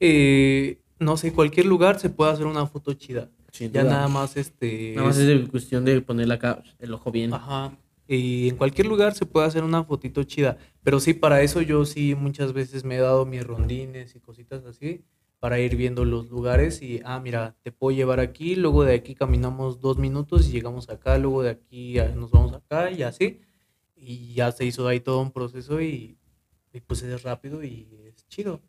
eh, no sé, cualquier lugar se puede hacer una foto chida. Sin Ya duda. nada más este. Nada más es- cuestión de ponerle acá el ojo bien. Ajá. Y en cualquier lugar se puede hacer una fotito chida. Pero sí, para eso yo sí muchas veces me he dado mis rondines y cositas así para ir viendo los lugares y, ah, mira, te puedo llevar aquí, luego de aquí caminamos dos minutos y llegamos acá, luego de aquí nos vamos acá y así. Y ya se hizo ahí todo un proceso y, y pues es rápido y es chido.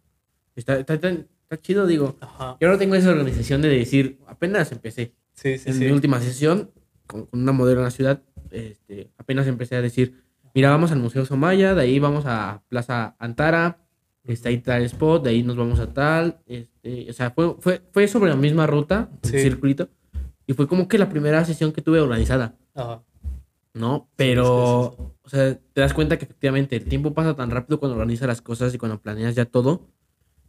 Está, está, está- está chido, digo. Ajá. Yo ahora tengo esa organización de decir, apenas empecé. Sí, sí, en sí. mi última sesión, con, con una modelo en la ciudad, este, apenas empecé a decir, mira, vamos al Museo Somaya, de ahí vamos a Plaza Antara, está ahí tal spot, de ahí nos vamos a tal, este, o sea, fue, fue, fue sobre la misma ruta, el Sí. circuito, y fue como que la primera sesión que tuve organizada, Ajá. ¿no? Pero, o sea, te das cuenta que efectivamente el tiempo pasa tan rápido cuando organizas las cosas y cuando planeas ya todo,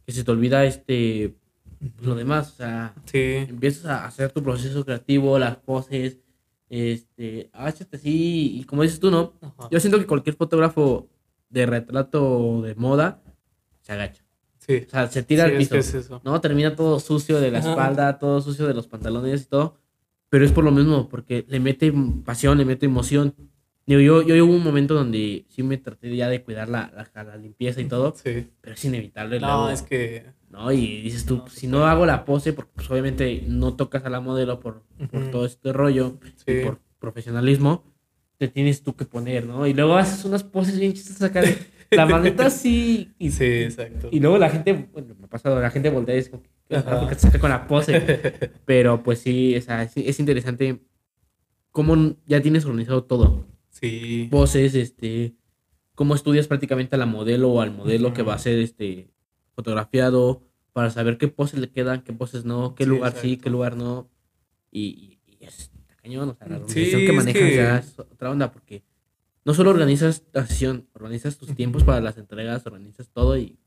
que se te olvida este, pues, lo demás, o sea, empiezas a hacer tu proceso creativo, las poses, este, agáchate así, y como dices tú, ¿no? Ajá. Yo siento que cualquier fotógrafo de retrato de moda se agacha. Sí. O sea, se tira Sí, al es piso. que es eso. ¿no? Termina todo sucio de la Ajá. espalda, todo sucio de los pantalones y todo. Pero es por lo mismo, porque le mete pasión, le mete emoción. Digo, yo, yo hubo un momento donde sí me traté ya de cuidar la, la, la limpieza y todo, <laughs> Sí. pero es inevitable. No, luego, es que. ¿no? Y dices tú, No, si no hago la pose, porque pues, obviamente no tocas a la modelo por, por Ujú. todo este rollo Sí. y por profesionalismo, te tienes tú que poner, ¿no? Y luego haces unas poses bien chistosas acá de la <laughs> maleta así y, Sí, exacto. y luego la gente, bueno, me ha pasado, la gente voltea y es como, porque te saca con la pose. <laughs> Pero pues sí, o sea, es, es interesante cómo ya tienes organizado todo. Sí. Poses, este, cómo estudias prácticamente a la modelo o al modelo que va a ser este fotografiado para saber qué poses le quedan, qué poses no, qué Sí, lugar sí, qué lugar no. Y, y es cañón, o sea, la Sí, organización que es manejas que- ya es otra onda porque no solo organizas la sesión, organizas tus tiempos para las entregas, organizas todo y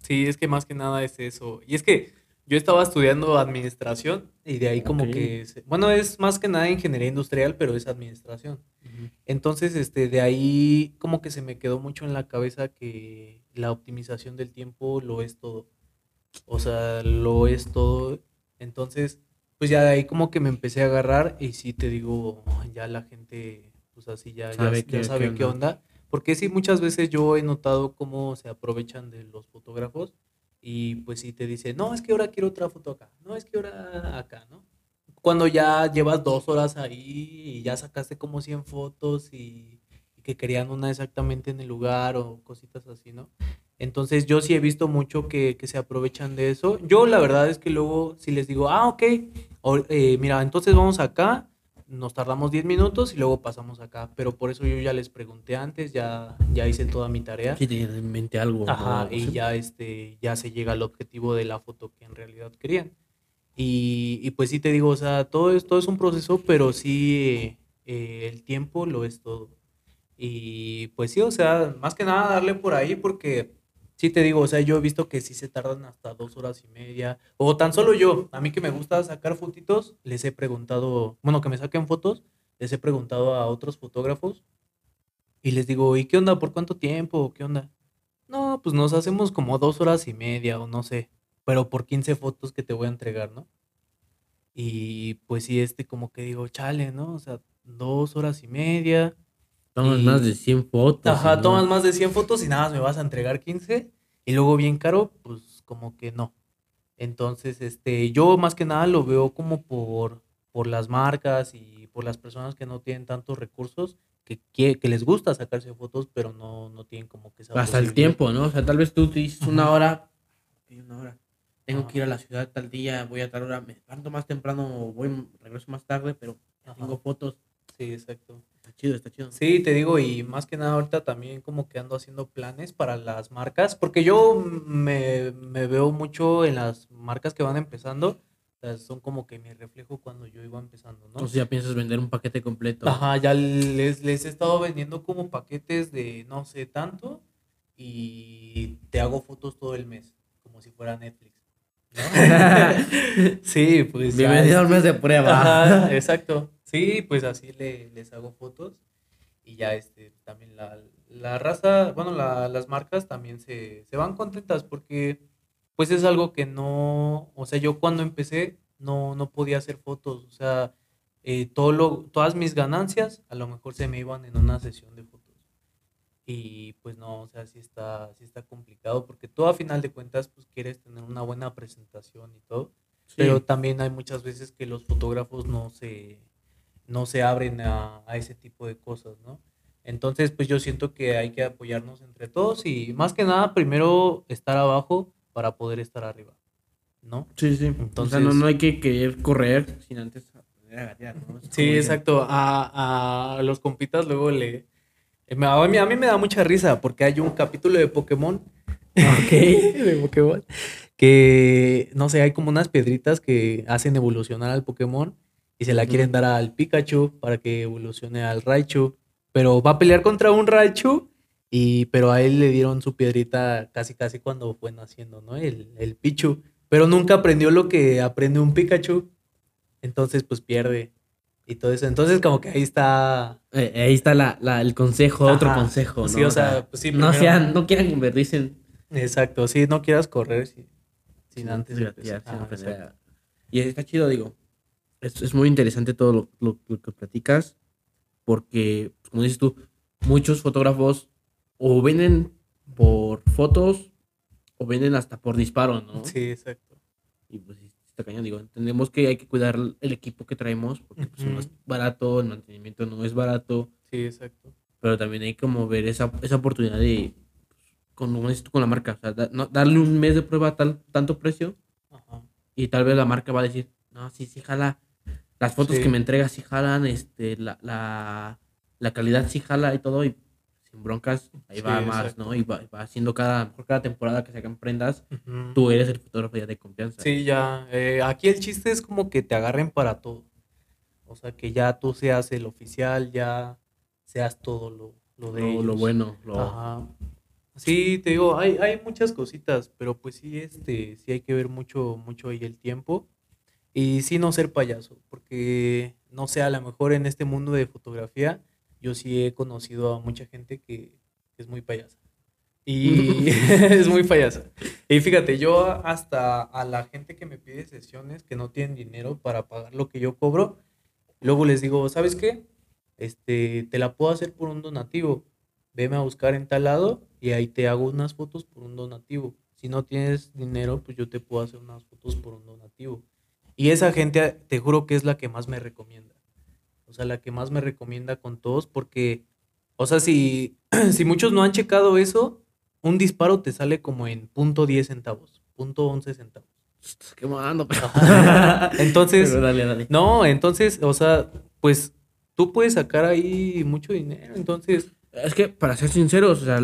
Sí, es que más que nada es eso. Y es que yo estaba estudiando administración y de ahí como que, bueno, es más que nada ingeniería industrial, pero es administración. Entonces, este, de ahí como que se me quedó mucho en la cabeza que la optimización del tiempo lo es todo. O sea, lo es todo. Entonces, pues ya de ahí como que me empecé a agarrar y sí te digo, ya la gente, pues así ya, ya- Sabe ya qué- sabe qué qué onda. onda. Porque sí, muchas veces yo he notado cómo se aprovechan de los fotógrafos y pues sí te dicen, no, es que ahora quiero otra foto acá, no, es que ahora acá, ¿no? Cuando ya llevas dos horas ahí y ya sacaste como 100 fotos y, y que querían una exactamente en el lugar o cositas así, ¿no? Entonces yo sí he visto mucho que, que se aprovechan de eso. Yo la verdad es que luego si les digo, ah, ok, o- eh, mira, entonces vamos acá, nos tardamos 10 minutos y luego pasamos acá. Pero por eso yo ya les pregunté antes, ya, ya hice toda mi tarea. si tenían en mente algo. ¿no? Ajá, Algo y así. ya, este, ya se llega al objetivo de la foto que en realidad querían. Y, y pues sí te digo, o sea, todo esto es un proceso, pero sí eh, el tiempo lo es todo. Y pues sí, o sea, más que nada darle por ahí porque sí te digo, o sea, yo he visto que sí se tardan hasta dos horas y media, o tan solo yo, a mí que me gusta sacar fotitos, les he preguntado, bueno, que me saquen fotos, les he preguntado a otros fotógrafos y les digo, ¿y qué onda? ¿Por cuánto tiempo? ¿Qué onda? No, pues nos hacemos como dos horas y media o no sé, pero por 15 fotos que te voy a entregar, ¿no? Y pues sí, este como que digo, chale, ¿no? O sea, dos horas y media. Tomas y- más de 100 fotos. Ajá, ¿no? tomas más de 100 fotos y nada más me vas a entregar 15 y luego bien caro, pues como que no. Entonces, este, yo más que nada lo veo como por, por las marcas y por las personas que no tienen tantos recursos, que, que, que les gusta sacarse fotos, pero no, no tienen como que esa Hasta el tiempo, ¿no? O sea, tal vez tú te dices una hora. una hora. Tengo Ajá. que ir a la ciudad tal día, voy a tal hora, me levanto más temprano, voy, regreso más tarde, pero Ajá. tengo fotos. Sí, exacto. Está chido, está chido. Sí, te digo, y más que nada ahorita también como que ando haciendo planes para las marcas, porque yo me, me veo mucho en las marcas que van empezando, o sea, son como que mi reflejo cuando yo iba empezando, ¿no? Entonces ya piensas vender un paquete completo. Ajá, ya les, les he estado vendiendo como paquetes de no sé tanto y te hago fotos todo el mes, como si fuera Netflix. ¿no? <laughs> <laughs> sí, pues Bienvenido al mes de prueba. Ajá, <laughs> exacto. Sí, pues así le- les hago fotos. Y ya este, también la, la raza, bueno, la- las marcas también se, se van contentas porque pues es algo que no, o sea, yo cuando empecé no, no podía hacer fotos, o sea, eh, todo lo, todas mis ganancias a lo mejor se me iban en una sesión de fotos. Y pues no, o sea, sí está, sí está complicado porque tú a final de cuentas pues quieres tener una buena presentación y todo. Sí. Pero también hay muchas veces que los fotógrafos no se, no se abren a, a ese tipo de cosas, ¿no? Entonces, pues yo siento que hay que apoyarnos entre todos y más que nada, primero estar abajo para poder estar arriba, ¿no? Sí, sí. Entonces- o sea, no, no hay que querer correr sin antes aprender a gatear, ¿no? Sí, exacto. A, a los compitas luego le... A mí, a mí me da mucha risa porque hay un capítulo de Pokémon. <laughs> Ok. <laughs> de Pokémon. Que, no sé, hay como unas piedritas que hacen evolucionar al Pokémon y se la quieren dar al Pikachu para que evolucione al Raichu. Pero va a pelear contra un Raichu y pero a él le dieron su piedrita casi casi cuando fue naciendo, ¿no? El, el Pichu. Pero nunca aprendió lo que aprende un Pikachu. Entonces, pues pierde. Y todo eso. Entonces, como que ahí está. Eh, ahí está la, la- el consejo, otro consejo, ¿no? Sí, o sea, pues sí, no sean, no quieran convertirse en Exacto. Sí, no quieras correr si- sin sin antes gatear, empezar. sin Ajá, aprender exacto. a- Y está chido, digo. Es, es muy interesante todo lo, lo- lo que platicas, porque, pues, como dices tú, muchos fotógrafos o venden por fotos o venden hasta por disparo, ¿no? Sí, exacto. Y pues está cañón, digo, entendemos que hay que cuidar el equipo que traemos, porque pues, no es barato, el mantenimiento no es barato, Sí, exacto. pero también hay como ver esa, esa oportunidad de, pues, con, como dices tú, con la marca, o sea, da- no- darle un mes de prueba a tal, tanto precio Ajá. y tal vez la marca va a decir, no, sí, sí jala, las fotos Sí. que me entregas sí jalan, este, la, la, la calidad sí jala y todo, y sin broncas, ahí va más, exacto. ¿no? Y va, va haciendo cada, mejor cada temporada que sacan prendas, tú eres el fotógrafo ya de confianza. Sí, ya. eh, aquí el chiste es como que te agarren para todo. O sea, que ya tú seas el oficial, ya seas todo lo, lo de lo, bueno, lo, Ajá. Sí, te digo, hay, hay muchas cositas, pero pues sí, este, sí hay que ver mucho, mucho ahí el tiempo. Y sí no ser payaso, porque no sé, a lo mejor en este mundo de fotografía, yo sí he conocido a mucha gente que es muy payasa. Y <laughs> <laughs> es muy payasa. Y fíjate, yo hasta a la gente que me pide sesiones que no tienen dinero para pagar lo que yo cobro, luego les digo, ¿sabes qué? Este, te la puedo hacer por un donativo. Veme a buscar en tal lado y ahí te hago unas fotos por un donativo. Si no tienes dinero, pues yo te puedo hacer unas fotos por un donativo. Y esa gente, te juro que es la que más me recomienda. O sea, la que más me recomienda con todos porque, o sea, si, <clears throat> si muchos no han checado eso, un disparo te sale como en punto 10 centavos, punto 11 centavos. Estás quemando, pero... <laughs> Entonces, Pero dale, dale. no, entonces, o sea, pues tú puedes sacar ahí mucho dinero. Entonces, Es que, para ser sinceros, o sea,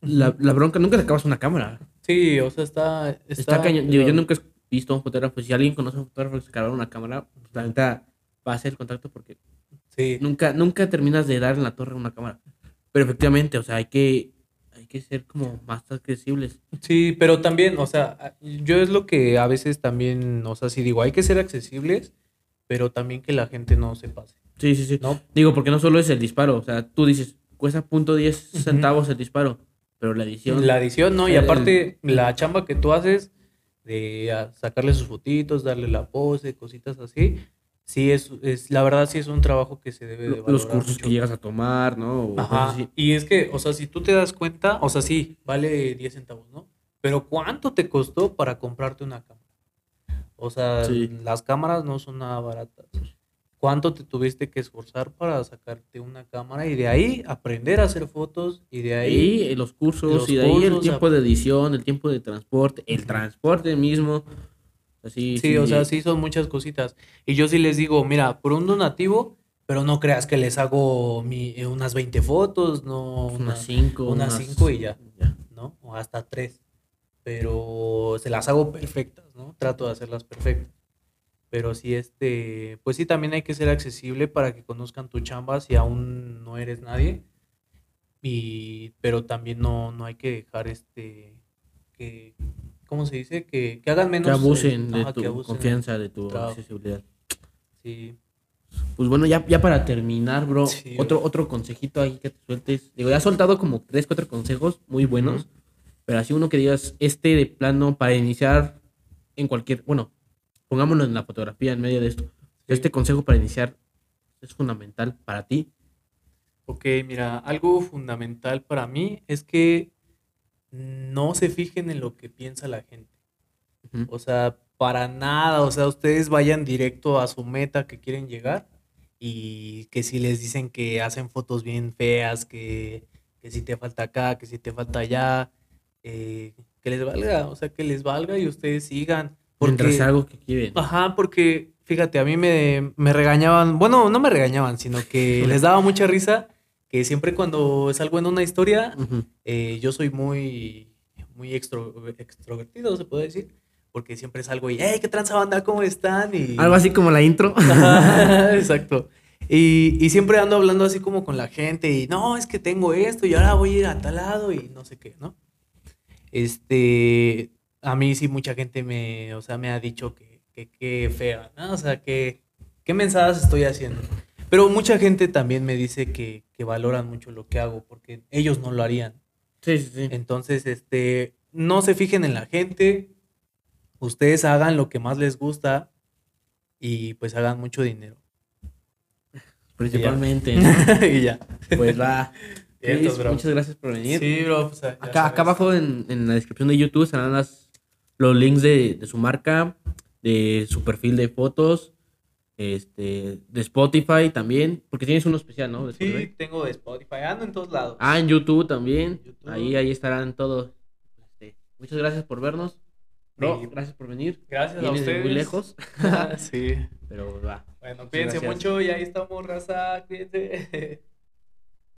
la, la bronca, nunca te acabas una cámara. sí, o sea, está... Está, Está, cañón. Yo pero- nunca he visto a un fotógrafo. Si alguien conoce a un fotógrafo que se carga una cámara, pues la neta va a hacer el contacto porque Sí, nunca, nunca terminas de dar en la torre una cámara. Pero efectivamente, o sea, hay que, hay que ser como más accesibles. sí, pero también, o sea, yo es lo que a veces también, o sea, sí digo, hay que ser accesibles, pero también que la gente no se pase. Sí, sí, sí. ¿no? Digo, porque no solo es el disparo, o sea, tú dices, cuesta punto .10 Ujú. centavos el disparo, pero la edición... La edición, ¿no? Y El- aparte, la chamba que tú haces de sacarle sus fotitos, darle la pose, cositas así, sí es, es la verdad sí es un trabajo que se debe de lo- los valorar cursos mucho. que llegas a tomar, ¿no? O Ajá. cosas así. Y es que, o sea, si tú te das cuenta, o sea, sí, vale 10 centavos, ¿no? Pero ¿cuánto te costó para comprarte una cámara? O sea, Sí. las cámaras no son nada baratas. ¿Cuánto te tuviste que esforzar para sacarte una cámara y de ahí aprender a hacer fotos y de ahí Ahí eh, los cursos los y de ahí el tiempo de edición, el tiempo de transporte, el transporte mismo. Así, Sí, o sea, sí son muchas cositas. Y yo sí les digo, mira, por un donativo, pero no creas que les hago mi, eh, unas 20 fotos, no Unas unas, cinco. unas cinco y ya. ¿no? O hasta tres. Pero se las hago perfectas, ¿no? Trato de hacerlas perfectas. Pero sí, este, pues sí, también hay que ser accesible para que conozcan tu chamba si aún no eres nadie. Y, pero también no, no hay que dejar este, que, ¿cómo se dice? Que, que hagan menos. Que eh, abusen de ajá, tu abusen. confianza, de tu trabajo. accesibilidad. Sí. Pues bueno, ya, ya para terminar, bro, Sí, otro, bro. otro consejito ahí que te sueltes. Digo, ya has soltado como tres, cuatro consejos muy buenos, Ujú. pero así uno que digas, este de plano para iniciar en cualquier, bueno, pongámonos en la fotografía en medio de esto. Este consejo para iniciar es fundamental para ti. Ok, mira, algo fundamental para mí es que no se fijen en lo que piensa la gente. Ujú. O sea, para nada, o sea, ustedes vayan directo a su meta que quieren llegar y que si les dicen que hacen fotos bien feas, que, que si te falta acá, que si te falta allá, eh, que les valga, o sea, que les valga y ustedes sigan. Mientras Porque, sea algo que quieren. ajá, porque fíjate, a mí me, me regañaban, bueno, no me regañaban, sino que <laughs> les daba mucha risa que siempre cuando salgo en una historia eh, yo soy muy, muy extro- extrovertido, se puede decir, porque siempre salgo y, hey, ¿qué tranza banda? ¿Cómo están? Y... Algo así como la intro. <laughs> Ajá, Exacto. Y, y siempre ando hablando así como con la gente y, no, es que tengo esto y ahora voy a ir a tal lado y no sé qué, ¿no? Este, a mí sí mucha gente me, o sea, me ha dicho que, que, que fea, ¿no? O sea, que, qué mensajes estoy haciendo. Pero mucha gente también me dice que, que valoran mucho lo que hago porque ellos no lo harían. Sí, sí, sí. Entonces, este, no se fijen en la gente, ustedes hagan lo que más les gusta y pues hagan mucho dinero. Principalmente. ¿no? <laughs> y ya. Pues va. Chris, muchas gracias por venir. Sí, bro, pues, Acá, acá abajo en, en la descripción de YouTube estarán las, los links de, de su marca, de su perfil de fotos, este, de Spotify también, porque tienes uno especial, ¿no? De Sí, Spotify. tengo de Spotify, ando en todos lados. Ah, en YouTube también. YouTube. Ahí, ahí estarán todos. Este, muchas gracias por vernos. Bro, Sí. gracias por venir. Gracias a Vienes ustedes. muy lejos, <laughs> <laughs> sí. pero va. Bueno, cuídense mucho y ahí estamos, raza. Cuídense. <laughs>